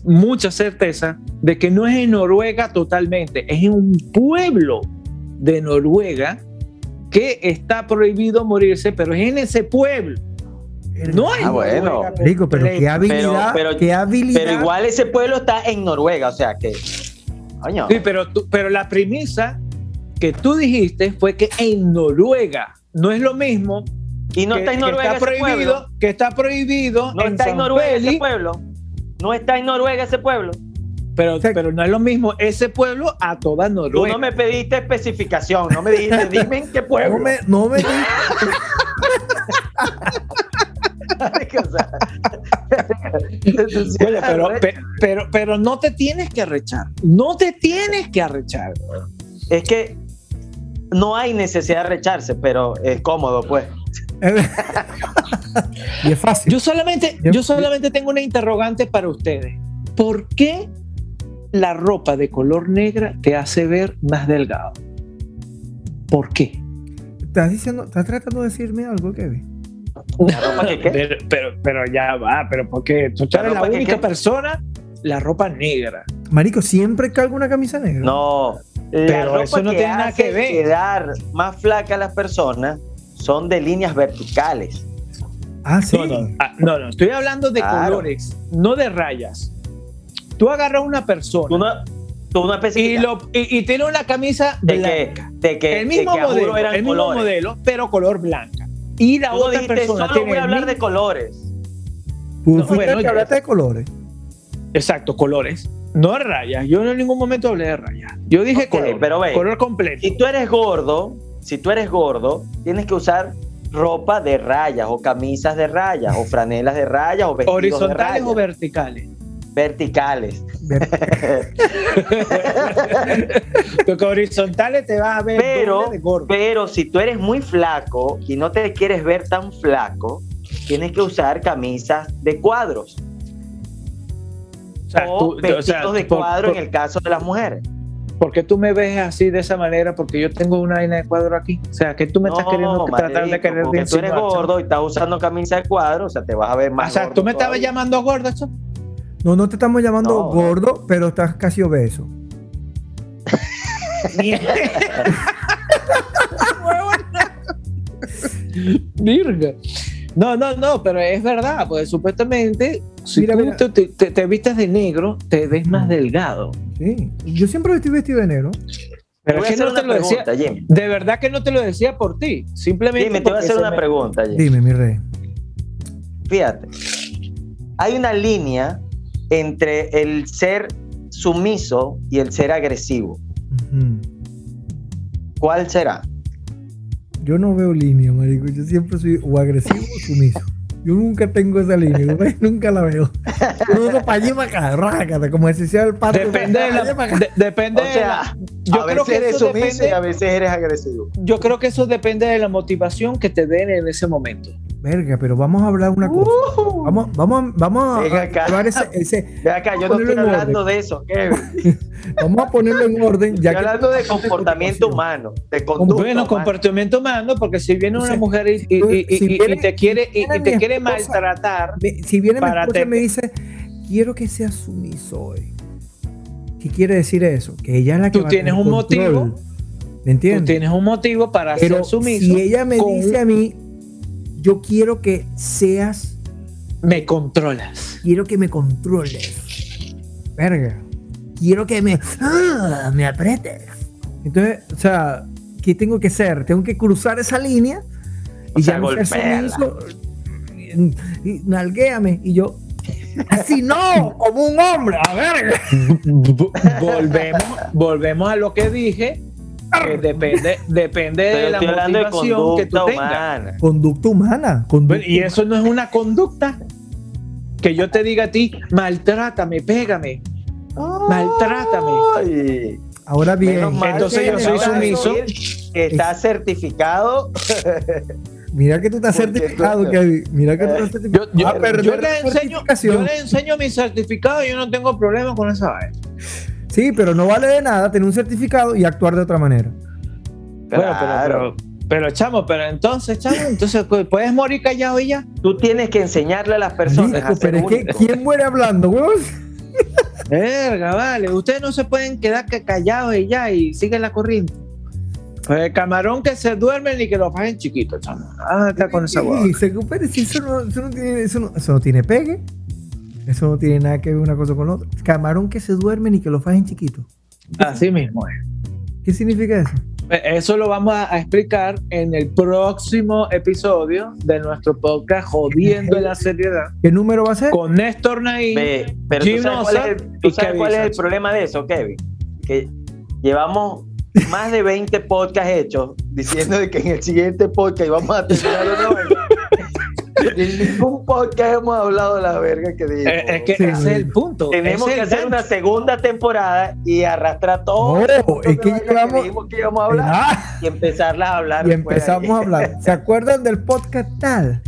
Speaker 3: mucha certeza de que no es en Noruega totalmente, es en un pueblo de Noruega que está prohibido morirse, pero es en ese pueblo. No es
Speaker 1: Ah, bueno.
Speaker 3: Noruega
Speaker 2: Rico, pero qué habilidad.
Speaker 1: pero-
Speaker 2: qué habilidad.
Speaker 1: pero igual ese pueblo está en Noruega, o sea que. Coño.
Speaker 3: Sí, pero, tú- pero la premisa que tú dijiste fue que en Noruega no es lo mismo
Speaker 1: Y no
Speaker 3: que,
Speaker 1: está en
Speaker 3: que
Speaker 1: Noruega
Speaker 3: está
Speaker 1: ese
Speaker 3: prohibido,
Speaker 1: pueblo.
Speaker 3: que está prohibido
Speaker 1: No
Speaker 3: en
Speaker 1: está en Noruega ese pueblo. No está en Noruega ese pueblo.
Speaker 3: pero, pero no es lo mismo ese pueblo a toda
Speaker 1: Tú
Speaker 3: Noruega.
Speaker 1: no me pediste especificación, no me dijiste, (laughs) dime en qué pueblo.
Speaker 2: No me, no me (laughs)
Speaker 3: Oye, pero, (laughs) pe- pero, pero no te tienes que arrechar. No te tienes que arrechar.
Speaker 1: es que no hay necesidad de recharse, pero es cómodo, pues. (laughs)
Speaker 2: y es fácil.
Speaker 3: Yo solamente,
Speaker 2: Yo-
Speaker 3: solamente tengo una interrogante para ustedes. ¿Por qué la ropa de color negra te hace ver más delgado? ¿Por qué?
Speaker 2: ¿Estás diciendo, estás tratando de decirme algo, Kevin?
Speaker 1: ¿La ropa que qué?
Speaker 3: Pero, pero, pero ya va, pero porque tú
Speaker 1: ¿La
Speaker 3: eres la
Speaker 1: que
Speaker 3: única persona, la ropa negra.
Speaker 2: Marico, siempre cargo una camisa negra.
Speaker 1: No, la
Speaker 3: Pero
Speaker 1: ropa
Speaker 3: eso no
Speaker 1: que
Speaker 3: tiene nada que ver.
Speaker 1: quedar más flaca a las personas son de líneas verticales.
Speaker 2: Ah, sí.
Speaker 3: No, no, ah, no, no, estoy hablando de
Speaker 1: Claro.
Speaker 3: colores, no de rayas. Tú agarras a una persona
Speaker 1: tú no
Speaker 3: y, lo, y, y tiene una camisa
Speaker 1: de que,
Speaker 3: blanca.
Speaker 1: de que,
Speaker 3: el
Speaker 1: de
Speaker 3: mismo
Speaker 1: que
Speaker 3: modelo, el mismo
Speaker 1: colores.
Speaker 3: modelo, pero color blanca. Y la
Speaker 1: Tú
Speaker 3: otra
Speaker 1: dijiste,
Speaker 3: persona
Speaker 1: solo
Speaker 3: tiene
Speaker 1: voy a hablar
Speaker 3: mismo-
Speaker 1: de colores.
Speaker 2: Tú
Speaker 3: No, bueno,
Speaker 2: que hablaste de colores.
Speaker 3: Exacto, colores. No de rayas. Yo en ningún momento hablé de rayas. Yo dije
Speaker 1: Ok,
Speaker 3: color,
Speaker 1: pero ve,
Speaker 3: color completo.
Speaker 1: Si tú eres gordo, si tú eres gordo, tienes que usar ropa de rayas o camisas de rayas o franelas de rayas o vestidos de
Speaker 3: ¿Horizontales
Speaker 1: rayas.
Speaker 3: o verticales?
Speaker 1: verticales. (laughs)
Speaker 3: Porque horizontales te vas a ver
Speaker 1: Pero,
Speaker 3: de gordo.
Speaker 1: pero si tú eres muy flaco y no te quieres ver tan flaco, tienes que usar camisas de cuadros
Speaker 3: O sea,
Speaker 1: o
Speaker 3: tú- o sea,
Speaker 1: vestidos de
Speaker 3: por-
Speaker 1: cuadro
Speaker 3: por-
Speaker 1: en el caso de las mujeres.
Speaker 3: ¿Por qué tú me ves así de esa manera? Porque yo tengo una vaina de cuadro aquí. O sea, que tú me estás queriendo tratar de
Speaker 1: marico,
Speaker 3: querer
Speaker 1: porque tú eres gordo y estás usando camisa de cuadro, o sea, te vas a ver
Speaker 3: O
Speaker 1: más
Speaker 3: sea,
Speaker 1: gordo
Speaker 3: tú me estabas llamando gordo, eso.
Speaker 2: No, no te estamos llamando
Speaker 1: No.
Speaker 2: gordo, pero estás casi obeso. (laughs) (laughs)
Speaker 3: Virga. No, no, no, pero es verdad, pues supuestamente, si
Speaker 2: Mira,
Speaker 3: tú
Speaker 2: mira.
Speaker 3: te, te- te vistes de negro, te ves más delgado.
Speaker 2: Sí. Yo siempre estoy vestido de negro.
Speaker 3: Pero
Speaker 1: voy
Speaker 3: es
Speaker 1: a
Speaker 3: que
Speaker 1: hacer
Speaker 3: no te lo decía.
Speaker 1: Jimmy.
Speaker 3: De verdad que no te lo decía por ti. Simplemente.
Speaker 1: Jimmy, te voy a
Speaker 3: porque
Speaker 1: hacer una
Speaker 3: me-
Speaker 1: pregunta, Jimmy.
Speaker 2: Dime, mi rey.
Speaker 1: Fíjate, hay una línea entre el ser sumiso y el ser agresivo. ¿Cuál será?
Speaker 2: Yo no veo línea, marico. Yo siempre soy o agresivo o sumiso. Yo nunca tengo esa línea, güey, (laughs) nunca la veo. Yo uso para allí para acá, como si sea el patio.
Speaker 3: Depende de la. de- depende
Speaker 1: O
Speaker 3: de
Speaker 1: sea,
Speaker 3: la- yo
Speaker 1: a
Speaker 3: creo
Speaker 1: veces
Speaker 3: que
Speaker 1: eres sumiso
Speaker 3: depende-
Speaker 1: y a veces eres agresivo.
Speaker 3: Yo creo que eso depende de la motivación que te den en ese momento.
Speaker 2: Verga, pero vamos a hablar una cosa. Vamos, vamos, a- vamos
Speaker 1: Ven
Speaker 2: a
Speaker 1: acá.
Speaker 2: llevar ese, ese- (laughs)
Speaker 1: Ve acá, yo no estoy hablando
Speaker 2: orden.
Speaker 1: de eso, Kevin. (laughs)
Speaker 2: vamos a ponerlo en orden. Ya
Speaker 1: Estoy
Speaker 2: que
Speaker 1: hablando de comportamiento humano, de conducta
Speaker 3: Bueno,
Speaker 1: humana.
Speaker 3: comportamiento humano, porque si viene una mujer y, te quiere,
Speaker 2: si
Speaker 3: y,
Speaker 2: viene
Speaker 3: y te quiere
Speaker 2: esposa-
Speaker 3: maltratar,
Speaker 2: Me- Si viene mi esposa y me dice, quiero que seas sumiso hoy. ¿Qué quiere decir eso? Que ella es la que
Speaker 3: Tú
Speaker 2: va
Speaker 3: tienes un
Speaker 2: control.
Speaker 3: motivo,
Speaker 2: ¿Me
Speaker 3: tú
Speaker 2: entiendes?
Speaker 3: tienes un motivo para
Speaker 2: Pero
Speaker 3: ser sumiso.
Speaker 2: si ella me
Speaker 3: con-
Speaker 2: dice a mí, yo quiero que seas,
Speaker 3: me controlas.
Speaker 2: quiero que me controles. Verga. Quiero que me, ah, me apretes. Entonces, o sea, ¿qué tengo que hacer? Tengo que cruzar esa línea
Speaker 1: O
Speaker 2: y
Speaker 1: sea,
Speaker 2: ya. Y, y nalguéame. Y yo, así no, como un hombre. A ver. (laughs)
Speaker 3: volvemos, volvemos a lo que dije. Que depende, depende de la
Speaker 1: de
Speaker 3: motivación que tú tengas.
Speaker 2: Conducta humana. conducta
Speaker 3: y eso no es una conducta. Que yo te diga a ti, maltrátame, pégame. Maltrátame.
Speaker 1: Ay,
Speaker 2: Ahora bien,
Speaker 3: Entonces
Speaker 1: que
Speaker 3: yo soy sumiso.
Speaker 1: Que está certificado.
Speaker 2: mira que tú estás certificado,
Speaker 1: tú-
Speaker 2: Kevin. Mira que tú estás
Speaker 3: Yo,
Speaker 2: certificado.
Speaker 3: yo-
Speaker 2: Ah,
Speaker 3: le enseño, yo le enseño mi certificado y yo no tengo problema con esa vaina.
Speaker 2: Sí, pero no vale de nada tener un certificado y actuar de otra manera.
Speaker 3: Bueno, pero,
Speaker 1: Claro.
Speaker 3: pero, pero, chamo, pero entonces, chamo, entonces puedes morir callado y ya.
Speaker 1: Tú tienes que enseñarle a las personas a ser
Speaker 2: pero es que. ¿quién muere hablando, weón? (laughs)
Speaker 3: Verga, vale. Ustedes no se pueden quedar que callados y ya y siguen la corriente. Pues el camarón que se duerme ni que lo fajen chiquito, chamo. Ah, está con esa hueá.
Speaker 2: Y se recupere, si eso no, eso no tiene, eso no, eso no tiene pegue. Eso no tiene nada que ver una cosa con la otra. Camarón que se duerme ni que lo fajen chiquito.
Speaker 3: Así mismo es.
Speaker 2: ¿Qué significa eso?
Speaker 3: Eh, Eso lo vamos a explicar en el próximo episodio de nuestro podcast Jodiendo en la Seriedad
Speaker 2: ¿Qué número va a ser?
Speaker 3: con Néstor.
Speaker 1: Ve, pero
Speaker 3: Jim
Speaker 1: tú sabes cuál es el, tú
Speaker 3: y
Speaker 1: sabes
Speaker 3: Kevin
Speaker 1: cuál es el
Speaker 3: Sanchez.
Speaker 1: problema de eso, Kevin. Que llevamos más de 20 podcasts hechos diciendo de que en el siguiente podcast íbamos a terminar. Y (laughs) en ningún podcast hemos hablado de la verga que dijimos.
Speaker 3: Eh, es que
Speaker 2: Sí,
Speaker 3: ese es el punto.
Speaker 1: Tenemos que hacer una segunda temporada y arrastrar todo.
Speaker 2: No, es que llevamos-
Speaker 1: dijimos que íbamos a hablar
Speaker 2: Ah,
Speaker 1: y empezarlas a hablar.
Speaker 2: y empezamos a hablar. ¿Se acuerdan del podcast tal?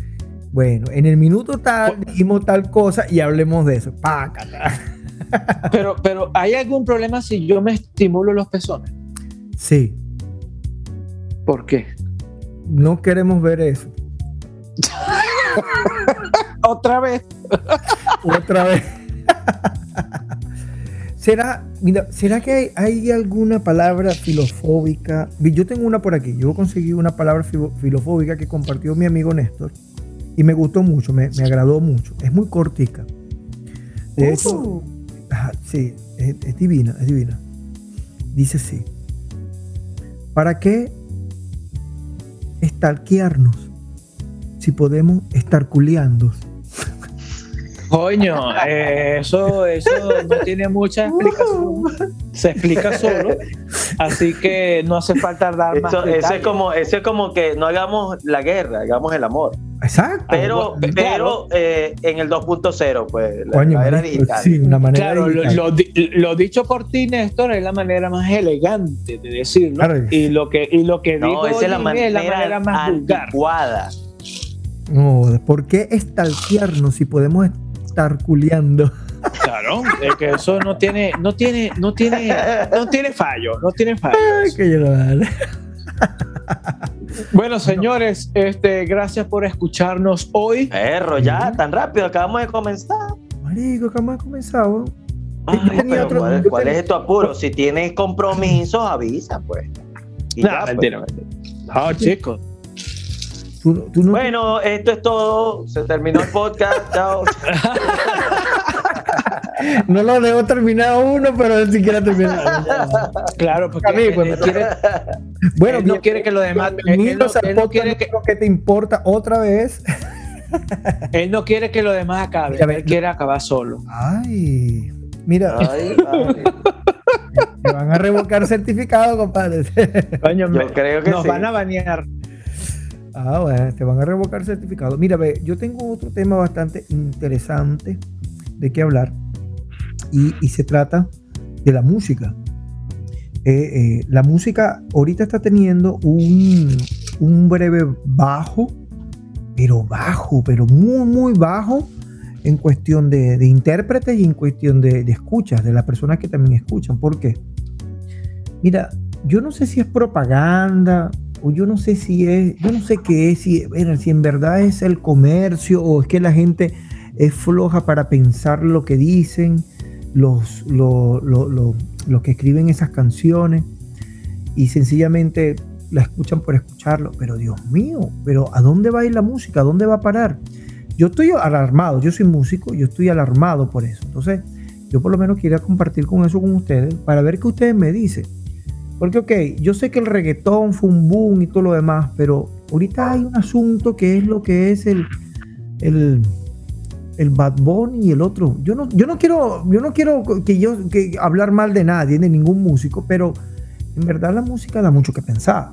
Speaker 2: Bueno, en el minuto tal dijimos tal cosa y hablemos de eso. Pácata.
Speaker 3: Pero, pero ¿hay algún problema si yo me estimulo los pezones?
Speaker 2: Sí,
Speaker 3: ¿Por qué?
Speaker 2: no queremos ver eso. (laughs)
Speaker 3: Otra vez.
Speaker 2: Otra vez. ¿Será, mira, ¿será que hay, hay alguna palabra filofóbica? Yo tengo una por aquí. Yo conseguí una palabra filo- filofóbica que compartió mi amigo Néstor y me gustó mucho, me, me agradó mucho. Es muy cortica. De hecho, ajá, sí, es, es divina, es divina. Dice así. ¿Para qué estalquearnos si podemos estar culeando?
Speaker 3: Coño, (laughs) eh, eso, eso no tiene mucha explicación. se explica solo, así que no hace falta dar más
Speaker 1: Eso, eso es como, eso es como que no hagamos la guerra, hagamos el amor.
Speaker 2: Exacto.
Speaker 1: Pero,
Speaker 3: bueno,
Speaker 1: pero eh, en el 2.0 pues, la,
Speaker 2: Coño,
Speaker 1: la era
Speaker 2: marico,
Speaker 1: digital.
Speaker 2: sí, una manera
Speaker 3: Claro, lo,
Speaker 2: digital.
Speaker 3: lo di- lo dicho por ti, Néstor, es la manera más elegante de decirlo.
Speaker 2: Claro.
Speaker 3: Y lo que, y lo que
Speaker 1: No,
Speaker 3: digo
Speaker 1: esa es la manera,
Speaker 3: es la manera más vulgar.
Speaker 1: anticuada.
Speaker 2: No, ¿por qué estalquearnos si podemos estar culeando?
Speaker 3: Claro, es que eso no tiene, no tiene, no tiene, no tiene fallo, no tiene fallo.
Speaker 2: Ay, que yo lo vale.
Speaker 3: Bueno, señores, este, gracias por escucharnos hoy.
Speaker 1: Perro, ya, tan rápido, acabamos de comenzar.
Speaker 2: Marico, que hemos comenzado.
Speaker 1: Ay,
Speaker 2: Yo tenía
Speaker 1: pero
Speaker 2: otro-
Speaker 1: ¿cuál,
Speaker 2: yo
Speaker 1: cuál
Speaker 2: tenía-
Speaker 1: es tu apuro? Si tienes compromisos, avisa, pues. Y
Speaker 3: No,
Speaker 1: ya, pues.
Speaker 3: mentira, mentira. No, chicos.
Speaker 2: Tú, tú no,
Speaker 1: Bueno, esto es todo. Se terminó el podcast. (laughs) Chao.
Speaker 2: no lo debo terminar uno, pero ni siquiera terminado.
Speaker 3: Claro, porque
Speaker 2: Amigo,
Speaker 3: él, él quiere,
Speaker 2: Bueno,
Speaker 3: él no
Speaker 2: bien-
Speaker 3: quiere que lo demás, él, él no, él no quiere que,
Speaker 2: que te importa otra vez.
Speaker 3: él no quiere que lo demás acabe,
Speaker 2: Mira,
Speaker 3: él quiere acabar solo.
Speaker 2: Ay, mira,
Speaker 1: Ay,
Speaker 2: te van a revocar certificado, compadre.
Speaker 3: Coño,
Speaker 1: Yo
Speaker 3: me-
Speaker 1: creo que
Speaker 3: nos
Speaker 1: sí.
Speaker 3: van a banear.
Speaker 2: Ah, bueno, te van a revocar certificado. Mira, ve, yo tengo otro tema bastante interesante de qué hablar y, se trata de la música. Eh, eh, la música ahorita está teniendo un, un breve bajo, pero bajo, pero muy, muy bajo en cuestión de, intérpretes y en cuestión de escuchas, de las personas que también escuchan. ¿Por qué? Mira, yo no sé si es propaganda o yo no sé si es, yo no sé qué es, si, si en verdad es el comercio o es que la gente es floja para pensar lo que dicen los, lo- lo- lo- los que escriben esas canciones y sencillamente la escuchan por escucharlo. Pero Dios mío, pero ¿a dónde va a ir la música? ¿A dónde va a parar? Yo estoy alarmado, yo soy músico, yo estoy alarmado por eso. Entonces, yo por lo menos quería compartir con eso con ustedes para ver qué ustedes me dicen. Porque, ok, yo sé que el reggaetón fue un boom y todo lo demás, pero ahorita hay un asunto que es lo que es el, el, el Bad Bunny y el otro. Yo no, yo no quiero, yo no quiero que yo que hablar mal de nadie, de ningún músico, pero en verdad la música da mucho que pensar.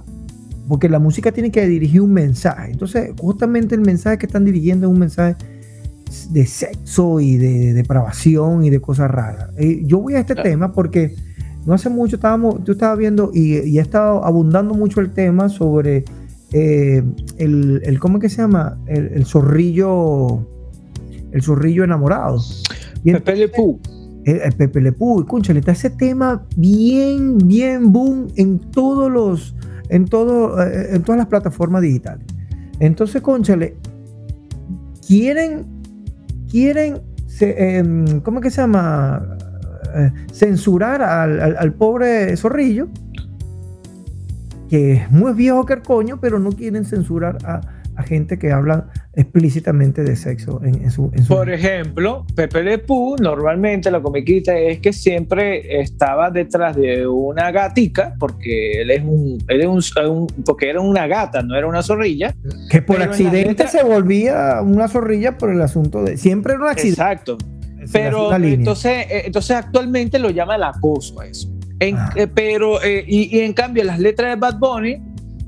Speaker 2: Porque la música tiene que dirigir un mensaje. Entonces, justamente el mensaje que están dirigiendo es un mensaje de sexo y de depravación y de cosas raras. Eh, yo voy a este tema porque no hace mucho estábamos, tú estabas viendo y, y ha estado abundando mucho el tema sobre eh, el, el, ¿cómo es que se llama? El, el zorrillo, el zorrillo enamorado. Y
Speaker 3: Pepe Le
Speaker 2: el- el Pepe Le Pew, y cónchale, está ese tema bien, bien boom en todos los, en todo, eh, en todas las plataformas digitales. Entonces, conchale, quieren, quieren, se- em, ¿cómo es que se llama? Eh, censurar al, al- al pobre zorrillo, que es muy viejo que el coño, pero no quieren censurar a, a gente que habla explícitamente de sexo en, en su, en su-
Speaker 3: Por ejemplo, Pepe Le Pew, normalmente la comiquita es que siempre estaba detrás de una gatica, porque él es un, él es un, un- porque era una gata, no era una zorrilla.
Speaker 2: que por accidente se volvía una zorrilla por el asunto de siempre era un accidente.
Speaker 3: Exacto.
Speaker 2: Es
Speaker 3: Pero
Speaker 2: la
Speaker 3: entonces, eh, entonces actualmente lo llama el acoso a eso. En-
Speaker 2: Ah.
Speaker 3: eh, pero, eh, y, y en cambio, las letras de Bad Bunny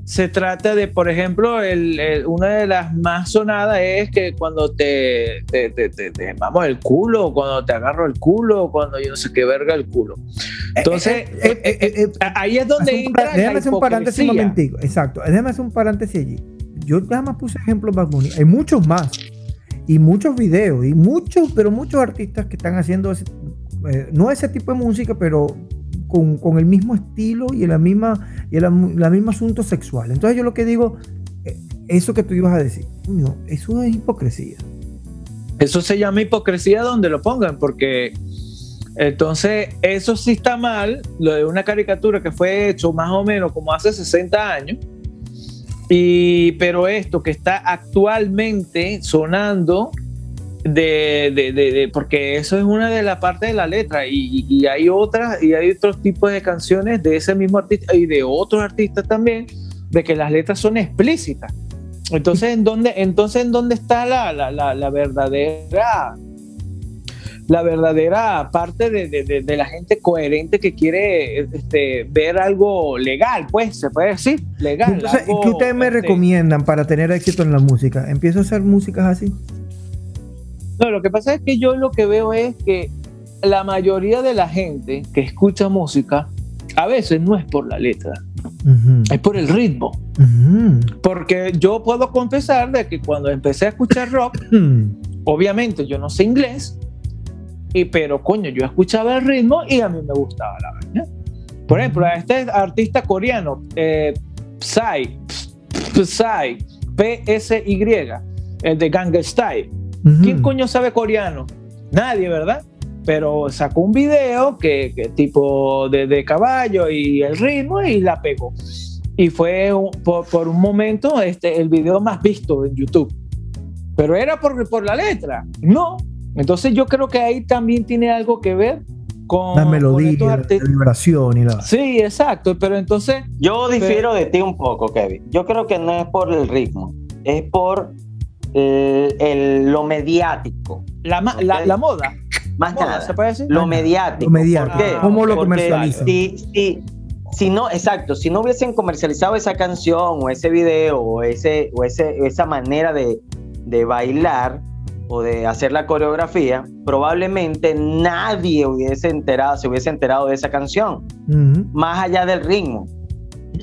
Speaker 3: se trata de, por ejemplo, el, el- una de las más sonadas es que cuando te, te, te, te- te mamo el culo, cuando te agarro el culo, cuando yo no sé qué verga el culo. Entonces,
Speaker 2: Eh, eh, eh, eh, eh,
Speaker 3: ahí es donde entra
Speaker 2: déjame hacer un paréntesis un momentico. Exacto. Déjame hacer un paréntesis allí. Yo nada más puse ejemplos Bad Bunny. Hay muchos más. Y muchos videos. Y muchos, pero muchos artistas que están haciendo ese- eh, no ese tipo de música, pero con, con el mismo estilo y la misma, y el, mismo asunto sexual. Entonces yo lo que digo, eh, eso que tú ibas a decir, eso es hipocresía.
Speaker 3: Eso se llama hipocresía donde lo pongan, porque entonces eso sí está mal, lo de una caricatura que fue hecho más o menos como hace 60 años, y, pero esto que está actualmente sonando, de, de- de- porque eso es una de las partes de la letra, y, y hay otras, y hay otros tipos de canciones de ese mismo artista y de otros artistas también, de que las letras son explícitas. Entonces, ¿en dónde, entonces, ¿en dónde está la, la, la, la verdadera la verdadera parte de, de, de, la gente coherente que quiere este, ver algo legal, pues se puede decir, legal.
Speaker 2: Entonces, ¿Qué ustedes me este recomiendan para tener éxito en la música? ¿Empiezo a hacer músicas así?
Speaker 3: No, lo que pasa es que yo lo que veo es que la mayoría de la gente que escucha música a veces no es por la letra, es por el ritmo. Porque yo puedo confesar de que cuando empecé a escuchar rock, obviamente yo no sé inglés, y, pero coño, yo escuchaba el ritmo y a mí me gustaba la vaina. Por ejemplo, este artista coreano, eh, Psy, Psy, P-S-Y, el de Gangnam Style. ¿Quién coño sabe coreano? Nadie, ¿verdad? Pero sacó un video que, tipo de, de, caballo y el ritmo y la pegó. Y fue por, por, un momento este, el video más visto en YouTube. Pero era por, por la letra. No, entonces yo creo que ahí también tiene algo que ver con
Speaker 2: la melodía, la vibración y la...
Speaker 3: Sí, exacto, pero entonces...
Speaker 1: Yo difiero de ti un poco, Kevin. Yo creo que no es por el ritmo, es por el, lo mediático.
Speaker 3: La, la, moda.
Speaker 1: Más nada. ¿se puede decir? Lo mediático.
Speaker 2: Lo mediático. ¿Cómo lo comercializan?
Speaker 1: Si, si, no, exacto, si no hubiesen comercializado esa canción o ese video o, ese, o ese, esa manera de, de bailar, o de hacer la coreografía, probablemente nadie hubiese enterado, se hubiese enterado de esa canción, más allá del ritmo.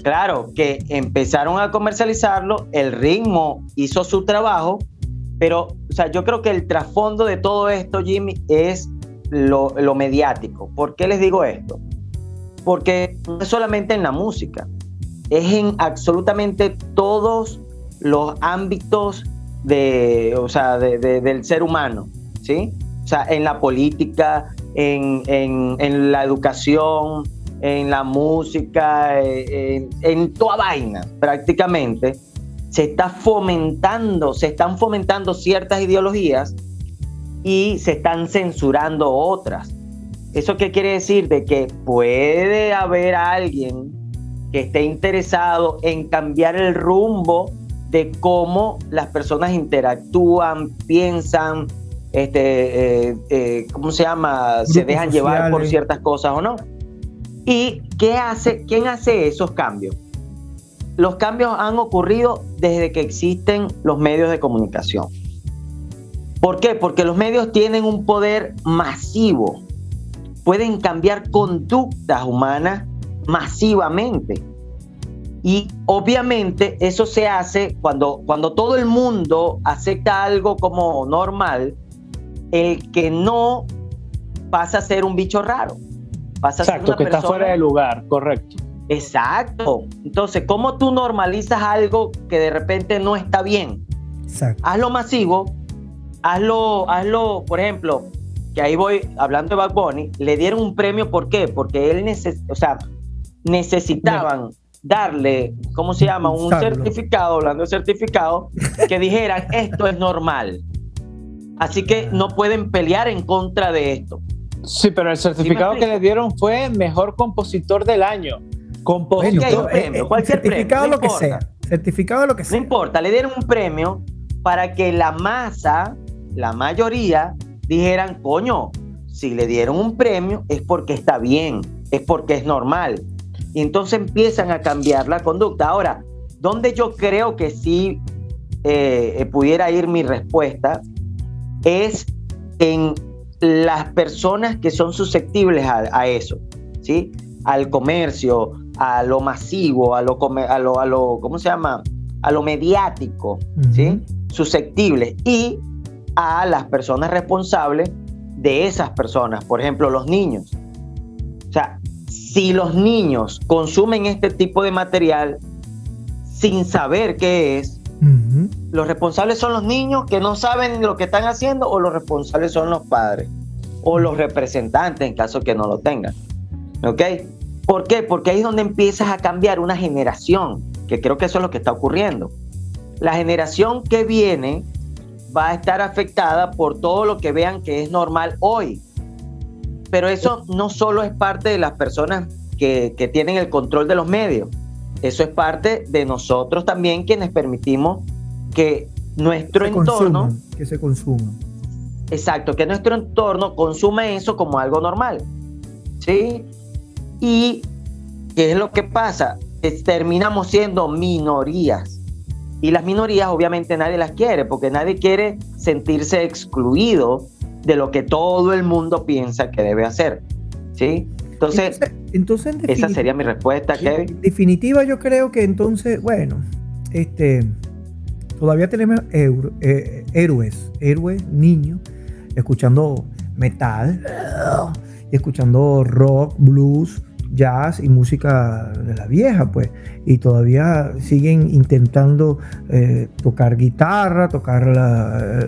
Speaker 1: Claro que empezaron a comercializarlo, el ritmo hizo su trabajo, pero o sea, yo creo que el trasfondo de todo esto, Jimmy, es lo, lo mediático. ¿Por qué les digo esto? Porque no es solamente en la música, es en absolutamente todos los ámbitos de, o sea, de, del ser humano, ¿sí? O sea, en la política, en, en, la educación, en la música, en, en, toda vaina, prácticamente, se está fomentando, se están fomentando ciertas ideologías y se están censurando otras. ¿Eso qué quiere decir? De que puede haber alguien que esté interesado en cambiar el rumbo de cómo las personas interactúan, piensan, este, eh, eh, ¿cómo se llama? se dejan llevar por ciertas cosas o no. ¿Y qué hace, quién hace esos cambios? Los cambios han ocurrido desde que existen los medios de comunicación. ¿Por qué? Porque los medios tienen un poder masivo. Pueden cambiar conductas humanas masivamente. Y obviamente eso se hace cuando, cuando todo el mundo acepta algo como normal, el que no pasa a ser un bicho raro. Pasa
Speaker 3: Exacto, a ser que está fuera de lugar, correcto.
Speaker 1: Exacto. Entonces, ¿cómo tú normalizas algo que de repente no está bien? Exacto. Hazlo masivo, hazlo, hazlo, por ejemplo, que ahí voy hablando de Bad Bunny, le dieron un premio, ¿por qué? Porque él neces o sea, necesitaban darle, ¿cómo se llama? Un certificado, hablando de certificado, que dijeran (laughs) esto es normal. Así que no pueden pelear en contra de esto.
Speaker 3: Sí, pero el certificado que le dieron fue mejor compositor del año.
Speaker 2: Compositor. Eh, eh, cualquier certificado premio, lo que sea. Certificado lo que sea.
Speaker 1: No importa, le dieron un premio para que la masa, la mayoría, dijeran, coño, si le dieron un premio es porque está bien, es porque es normal y entonces empiezan a cambiar la conducta. Ahora, donde yo creo que sí eh, eh, pudiera ir mi respuesta es en las personas que son susceptibles a, eso, ¿sí? Al comercio, a lo masivo, a lo, a lo, a lo ¿cómo se llama? A lo mediático, ¿sí? Susceptibles. Y a las personas responsables de esas personas, por ejemplo, los niños. Si los niños consumen este tipo de material sin saber qué es, los responsables son los niños que no saben lo que están haciendo o los responsables son los padres o los representantes en caso que no lo tengan. ¿Ok? ¿Por qué? Porque ahí es donde empiezas a cambiar una generación, que creo que eso es lo que está ocurriendo. La generación que viene va a estar afectada por todo lo que vean que es normal hoy. Pero eso no solo es parte de las personas que, tienen el control de los medios, eso es parte de nosotros también quienes permitimos que nuestro entorno...
Speaker 2: que se consuma.
Speaker 1: exacto, que nuestro entorno consume eso como algo normal. ¿Sí? Y ¿qué es lo que pasa? Que terminamos siendo minorías. Y las minorías obviamente nadie las quiere, porque nadie quiere sentirse excluido de lo que todo el mundo piensa que debe hacer. ¿Sí? Entonces, entonces, esa sería mi respuesta, Kevin.
Speaker 2: En definitiva, yo creo que entonces, bueno, este, todavía tenemos eh, héroes, héroes, niños, escuchando metal, escuchando rock, blues, jazz y música de la vieja, pues. Y todavía siguen intentando eh, tocar guitarra, tocar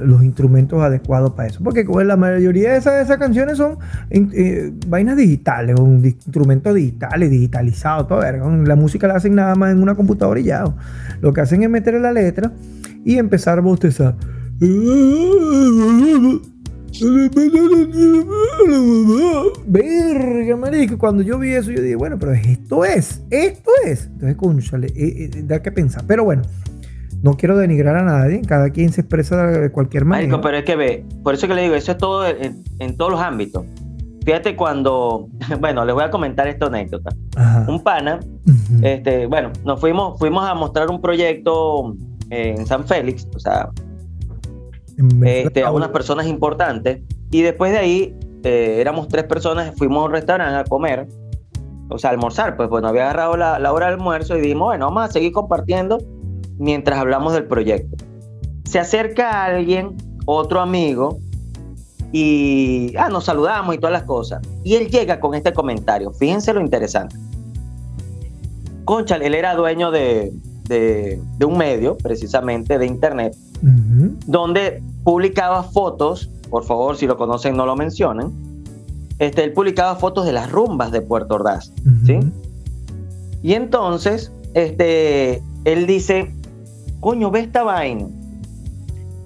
Speaker 2: los instrumentos adecuados para eso. Porque la mayoría de esas, canciones son eh, vainas digitales, un instrumentos digitales, digitalizados, todo. La música la hacen nada más en una computadora y ya. Lo que hacen es meter la letra y empezar a bostezar. Verga, marico. Cuando yo vi eso, yo dije, bueno, pero esto es, esto es. Entonces, conchale, eh, eh, da que pensar. Pero bueno, no quiero denigrar a nadie, cada quien se expresa de cualquier manera.
Speaker 1: Marico, pero es que ve, por eso que le digo, eso es todo en, todos los ámbitos. Fíjate cuando, (laughs) bueno, les voy a comentar esta anécdota. Un pana, este, bueno, nos fuimos, fuimos a mostrar un proyecto en San Félix, o sea, este, a unas personas importantes. Y después de ahí, eh, éramos tres personas, fuimos a un restaurante a comer, o sea, a almorzar. Pues bueno, había agarrado la, la hora de almuerzo y dijimos, bueno, vamos a seguir compartiendo mientras hablamos del proyecto. Se acerca alguien, otro amigo, y ah, nos saludamos y todas las cosas. Y él llega con este comentario. Fíjense lo interesante. Concha, él era dueño de, de un medio, precisamente de internet, donde publicaba fotos, por favor, si lo conocen, no lo mencionen. Este, él publicaba fotos de las rumbas de Puerto Ordaz, ¿sí? Y entonces, este, él dice, coño, ve esta vaina.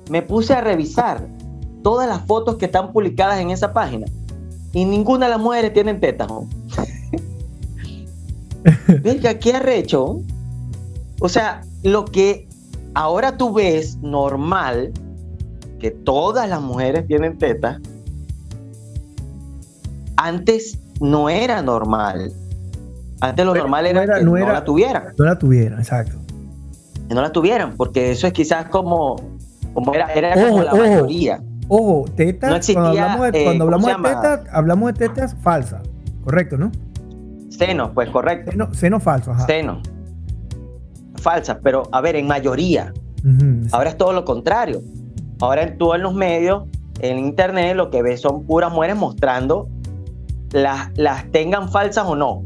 Speaker 1: Me puse a revisar todas las fotos que están publicadas en esa página y ninguna de las mujeres tienen tetas. ¿no? (laughs) Venga, ¿qué arrecho? O sea, lo que ahora tú ves normal que todas las mujeres tienen tetas, antes no era normal. Antes lo normal era, que no, la tuvieran.
Speaker 2: No la tuvieran, exacto.
Speaker 1: Que no la tuvieran, porque eso es quizás como, como era, era como la mayoría.
Speaker 2: Ojo, tetas, cuando hablamos de, eh, tetas, hablamos de tetas falsas, correcto, ¿no?
Speaker 1: Seno, pues correcto.
Speaker 2: Seno, seno falso, ajá.
Speaker 1: Seno falsas, pero a ver, en mayoría. Ahora es todo lo contrario. Ahora en todos los medios, en internet, lo que ves son puras mujeres mostrando las, las tengan falsas o no.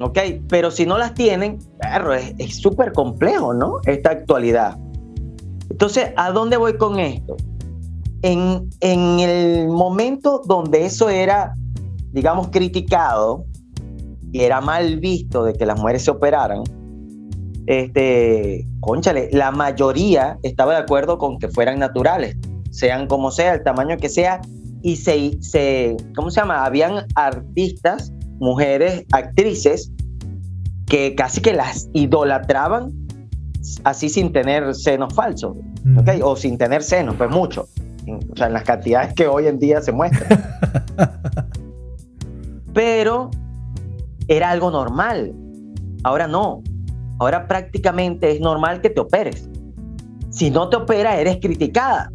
Speaker 1: ¿Ok? Pero si no las tienen, perro, es súper complejo, ¿no? Esta actualidad. Entonces, ¿a dónde voy con esto? En, en el momento donde eso era, digamos, criticado y era mal visto de que las mujeres se operaran, este, conchale, la mayoría estaba de acuerdo con que fueran naturales, sean como sea, el tamaño que sea, y se, se ¿cómo se llama? Habían artistas, mujeres, actrices, que casi que las idolatraban así sin tener senos falsos, O sin tener senos, pues mucho, o sea, en las cantidades que hoy en día se muestran. (laughs) Pero era algo normal, ahora no, Ahora prácticamente es normal que te operes. Si no te operas, eres criticada.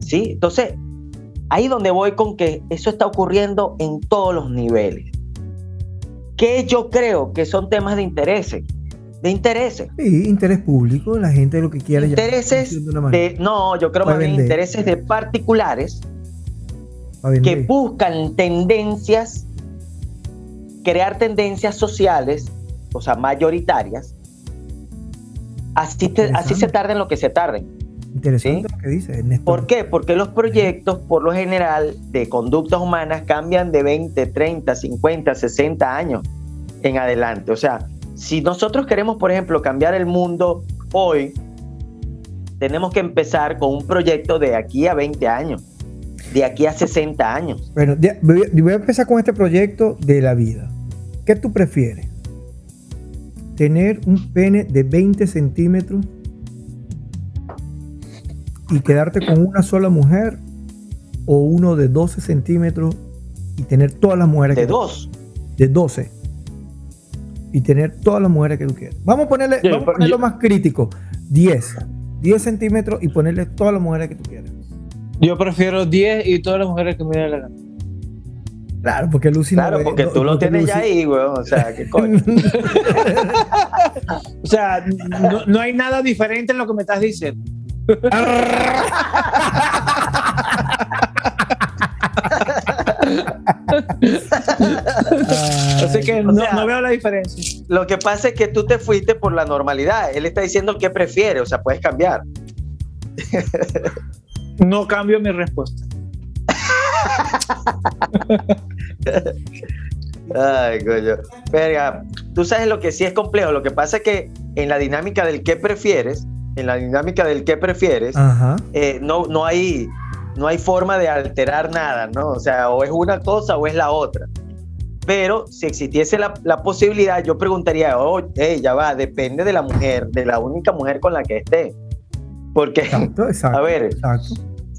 Speaker 1: ¿Sí? Entonces, ahí donde voy con que eso está ocurriendo en todos los niveles. Que yo creo que son temas de intereses. De intereses.
Speaker 2: Sí, interés público, la gente lo que quiere.
Speaker 1: Intereses de, no, yo creo que intereses de particulares que buscan tendencias, crear tendencias sociales o sea, mayoritarias, así, así se tarden lo que se tarden.
Speaker 2: Interesante lo que dice
Speaker 1: ¿Por qué? Porque los proyectos, por lo general, de conductas humanas cambian de 20, 30, 50, 60 años en adelante. O sea, si nosotros queremos, por ejemplo, cambiar el mundo hoy, tenemos que empezar con un proyecto de aquí a 20 años, de aquí a 60 años.
Speaker 2: Bueno, voy a empezar con este proyecto de la vida. ¿Qué tú prefieres? Tener un pene de 20 centímetros y quedarte con una sola mujer o uno de 12 centímetros y tener todas las mujeres
Speaker 1: ¿De
Speaker 2: que
Speaker 1: dos?
Speaker 2: de 12 y tener todas las mujeres que tú quieras. Vamos a ponerle,
Speaker 3: Sí,
Speaker 2: vamos a ponerlo
Speaker 3: yo-
Speaker 2: más crítico, 10. 10 centímetros y ponerle todas las mujeres que tú quieras.
Speaker 3: Yo prefiero 10 y todas las mujeres que me den la gana.
Speaker 2: Claro, porque Lucy no
Speaker 1: Claro,
Speaker 2: ve-
Speaker 1: porque
Speaker 2: no-
Speaker 1: tú lo
Speaker 2: porque
Speaker 1: tienes ya ahí, weón. O sea, ¿qué coño? (laughs)
Speaker 3: O sea, no, no hay nada diferente en lo que me estás diciendo. Así que
Speaker 1: O
Speaker 3: no,
Speaker 1: sea-
Speaker 3: no veo la diferencia.
Speaker 1: Lo que pasa es que tú te fuiste por la normalidad. Él está diciendo qué prefiere, o sea, puedes cambiar.
Speaker 3: No cambio mi respuesta.
Speaker 1: Ay, coño. Verga, tú sabes lo que sí es complejo. Lo que pasa es que en la dinámica del qué prefieres, en la dinámica del qué prefieres, eh, no, no, hay, no hay forma de alterar nada, ¿no? O sea, o es una cosa o es la otra. Pero si existiese la, la posibilidad, yo preguntaría, oh, hey, ya va, depende de la mujer, de la única mujer con la que esté. Porque,
Speaker 2: Exacto, exacto. (laughs)
Speaker 1: a ver,
Speaker 2: exacto.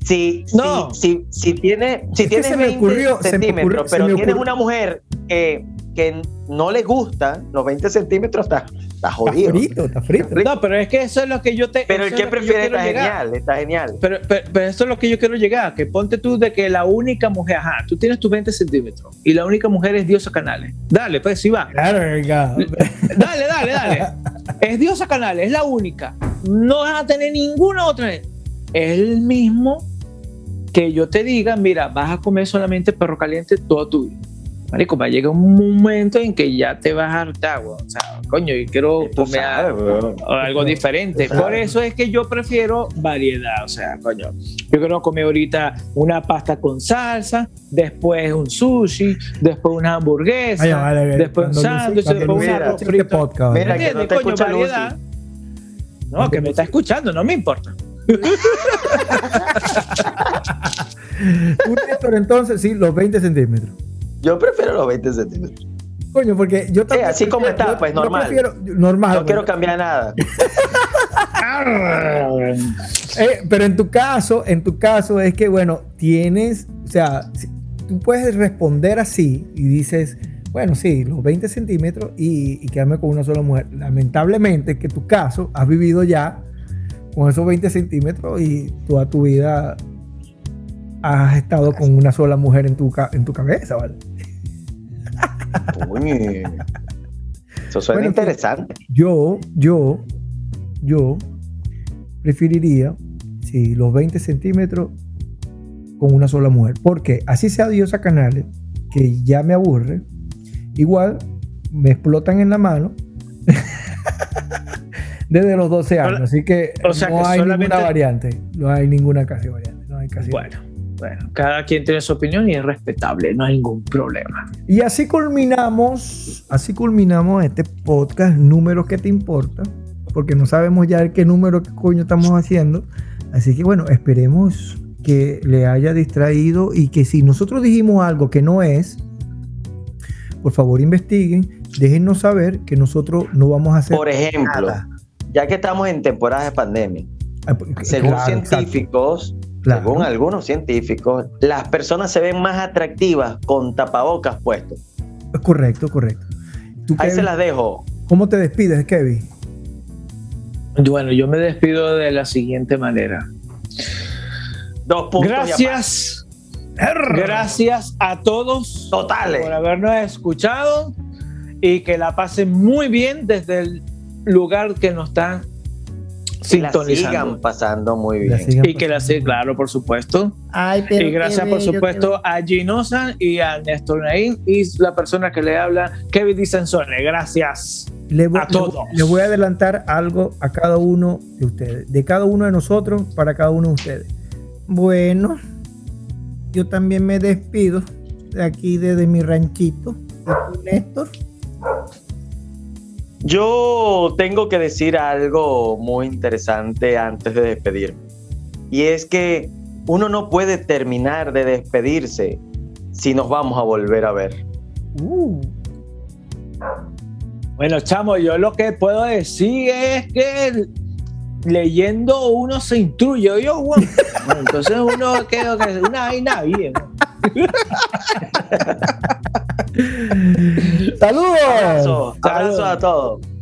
Speaker 1: Si,
Speaker 3: No.
Speaker 1: si, si, si tiene, si
Speaker 2: me
Speaker 1: 20
Speaker 2: ocurrió- se me
Speaker 1: centímetros,
Speaker 2: ocurrió-
Speaker 1: pero
Speaker 2: me
Speaker 1: tienes
Speaker 2: ocurrió-
Speaker 1: una mujer que, que no le gusta los 20 centímetros, está, está
Speaker 2: Está
Speaker 1: jodido.
Speaker 2: frito, está frito.
Speaker 3: No, pero es que eso es lo que yo te.
Speaker 1: Pero el
Speaker 3: eso
Speaker 1: que prefiere
Speaker 3: quiero
Speaker 1: está
Speaker 3: llegar.
Speaker 1: genial, está genial.
Speaker 3: Pero, pero, pero esto es lo que yo quiero llegar, que ponte tú de que la única mujer, ajá, tú tienes tus 20 centímetros y la única mujer es Diosa Canales. Dale, pues sí va.
Speaker 2: Claro, venga. (laughs)
Speaker 3: Dale, dale, dale. Es Diosa Canales, es la única. No vas a tener ninguna otra. Es el mismo que yo te diga, mira, vas a comer solamente perro caliente toda tu vida. Marico, va a llegar un momento en que ya te vas a hartar. O sea, coño, y quiero comer algo diferente. Por eso es que yo prefiero variedad. O sea, coño, yo quiero comer ahorita una pasta con salsa, después un sushi, después una hamburguesa,
Speaker 2: Ay, vale,
Speaker 3: después un sándwich, después un arroz
Speaker 2: este
Speaker 3: frito.
Speaker 2: podcast,
Speaker 1: Mira,
Speaker 2: ¿vale?
Speaker 1: que no
Speaker 3: ¿Entiendes?
Speaker 1: te
Speaker 3: Coño,
Speaker 1: escucha Lucy.
Speaker 3: variedad. No, que me está escuchando, no me importa.
Speaker 2: Un Néstor, entonces, sí, los 20 centímetros.
Speaker 1: Yo prefiero los 20 centímetros.
Speaker 2: Coño, porque yo también.
Speaker 1: así como está,
Speaker 2: yo-
Speaker 1: pues, normal.
Speaker 2: prefiero- normal.
Speaker 1: No quiero
Speaker 2: pues.
Speaker 1: cambiar nada. (laughs)
Speaker 2: Eh, pero en tu caso, en tu caso es que, bueno, tienes, o sea, tú puedes responder así y dices, bueno, sí, los 20 centímetros y, y quedarme con una sola mujer. Lamentablemente, que tu caso has vivido ya con esos 20 centímetros y toda tu vida has estado con una sola mujer en tu, en tu cabeza, ¿vale?
Speaker 1: Uy. Eso suena
Speaker 2: Bueno,
Speaker 1: interesante.
Speaker 2: Yo, yo, yo preferiría, sí, los 20 centímetros con una sola mujer. Porque así sea Diosa Canales, que ya me aburre, igual me explotan en la mano (laughs) desde los 12 años. Así que
Speaker 3: O sea
Speaker 2: no
Speaker 3: que
Speaker 2: hay
Speaker 3: solamente-
Speaker 2: ninguna variante. No hay ninguna casi variante. No hay casi
Speaker 3: Bueno, bueno, cada quien tiene su opinión y es respetable, no hay ningún problema.
Speaker 2: Y así culminamos, así culminamos este podcast, números que te importan, porque no sabemos ya qué número qué coño estamos haciendo. Así que bueno, esperemos que le haya distraído y que si nosotros dijimos algo que no es, por favor investiguen, déjennos saber que nosotros no vamos a hacer
Speaker 1: Por ejemplo,
Speaker 2: nada.
Speaker 1: Ya que estamos en temporada de pandemia,
Speaker 2: Ah, porque-
Speaker 1: según
Speaker 2: claro,
Speaker 1: científicos,
Speaker 2: claro.
Speaker 1: según algunos científicos, las personas se ven más atractivas con tapabocas puestos.
Speaker 2: Correcto, correcto. ¿Tú,
Speaker 1: Ahí
Speaker 2: Kevin,
Speaker 1: se las dejo.
Speaker 2: ¿Cómo te despides, Kevin?
Speaker 3: Bueno, yo me despido de la siguiente manera.
Speaker 1: Dos puntos.
Speaker 3: Gracias. Gracias a todos
Speaker 1: Totales.
Speaker 3: por habernos escuchado y que la pasen muy bien desde el lugar que nos están
Speaker 1: Que la sigan
Speaker 3: sintonizando.
Speaker 1: pasando muy bien.
Speaker 3: Y que la sigan, claro, por supuesto.
Speaker 4: Ay, pero
Speaker 3: y gracias, por supuesto, a Ginosa y a Néstor Naín y la persona que le habla, Kevin Di Sansone. Gracias.
Speaker 2: Le voy,
Speaker 3: A todos.
Speaker 2: le voy a adelantar algo a cada uno de ustedes, de cada uno de nosotros para cada uno de ustedes. Bueno, yo también me despido de aquí desde mi ranchito. ¿Y tú, Néstor?
Speaker 1: Yo tengo que decir algo muy interesante antes de despedirme. Y es que uno no puede terminar de despedirse si nos vamos a volver a ver.
Speaker 2: Uh,
Speaker 3: Bueno, chamo, yo lo que puedo decir es que leyendo uno se instruye. Yo, bueno, entonces uno queda que una vaina bien. (laughs)
Speaker 2: Saludos.
Speaker 1: Abrazo, abrazo a todos.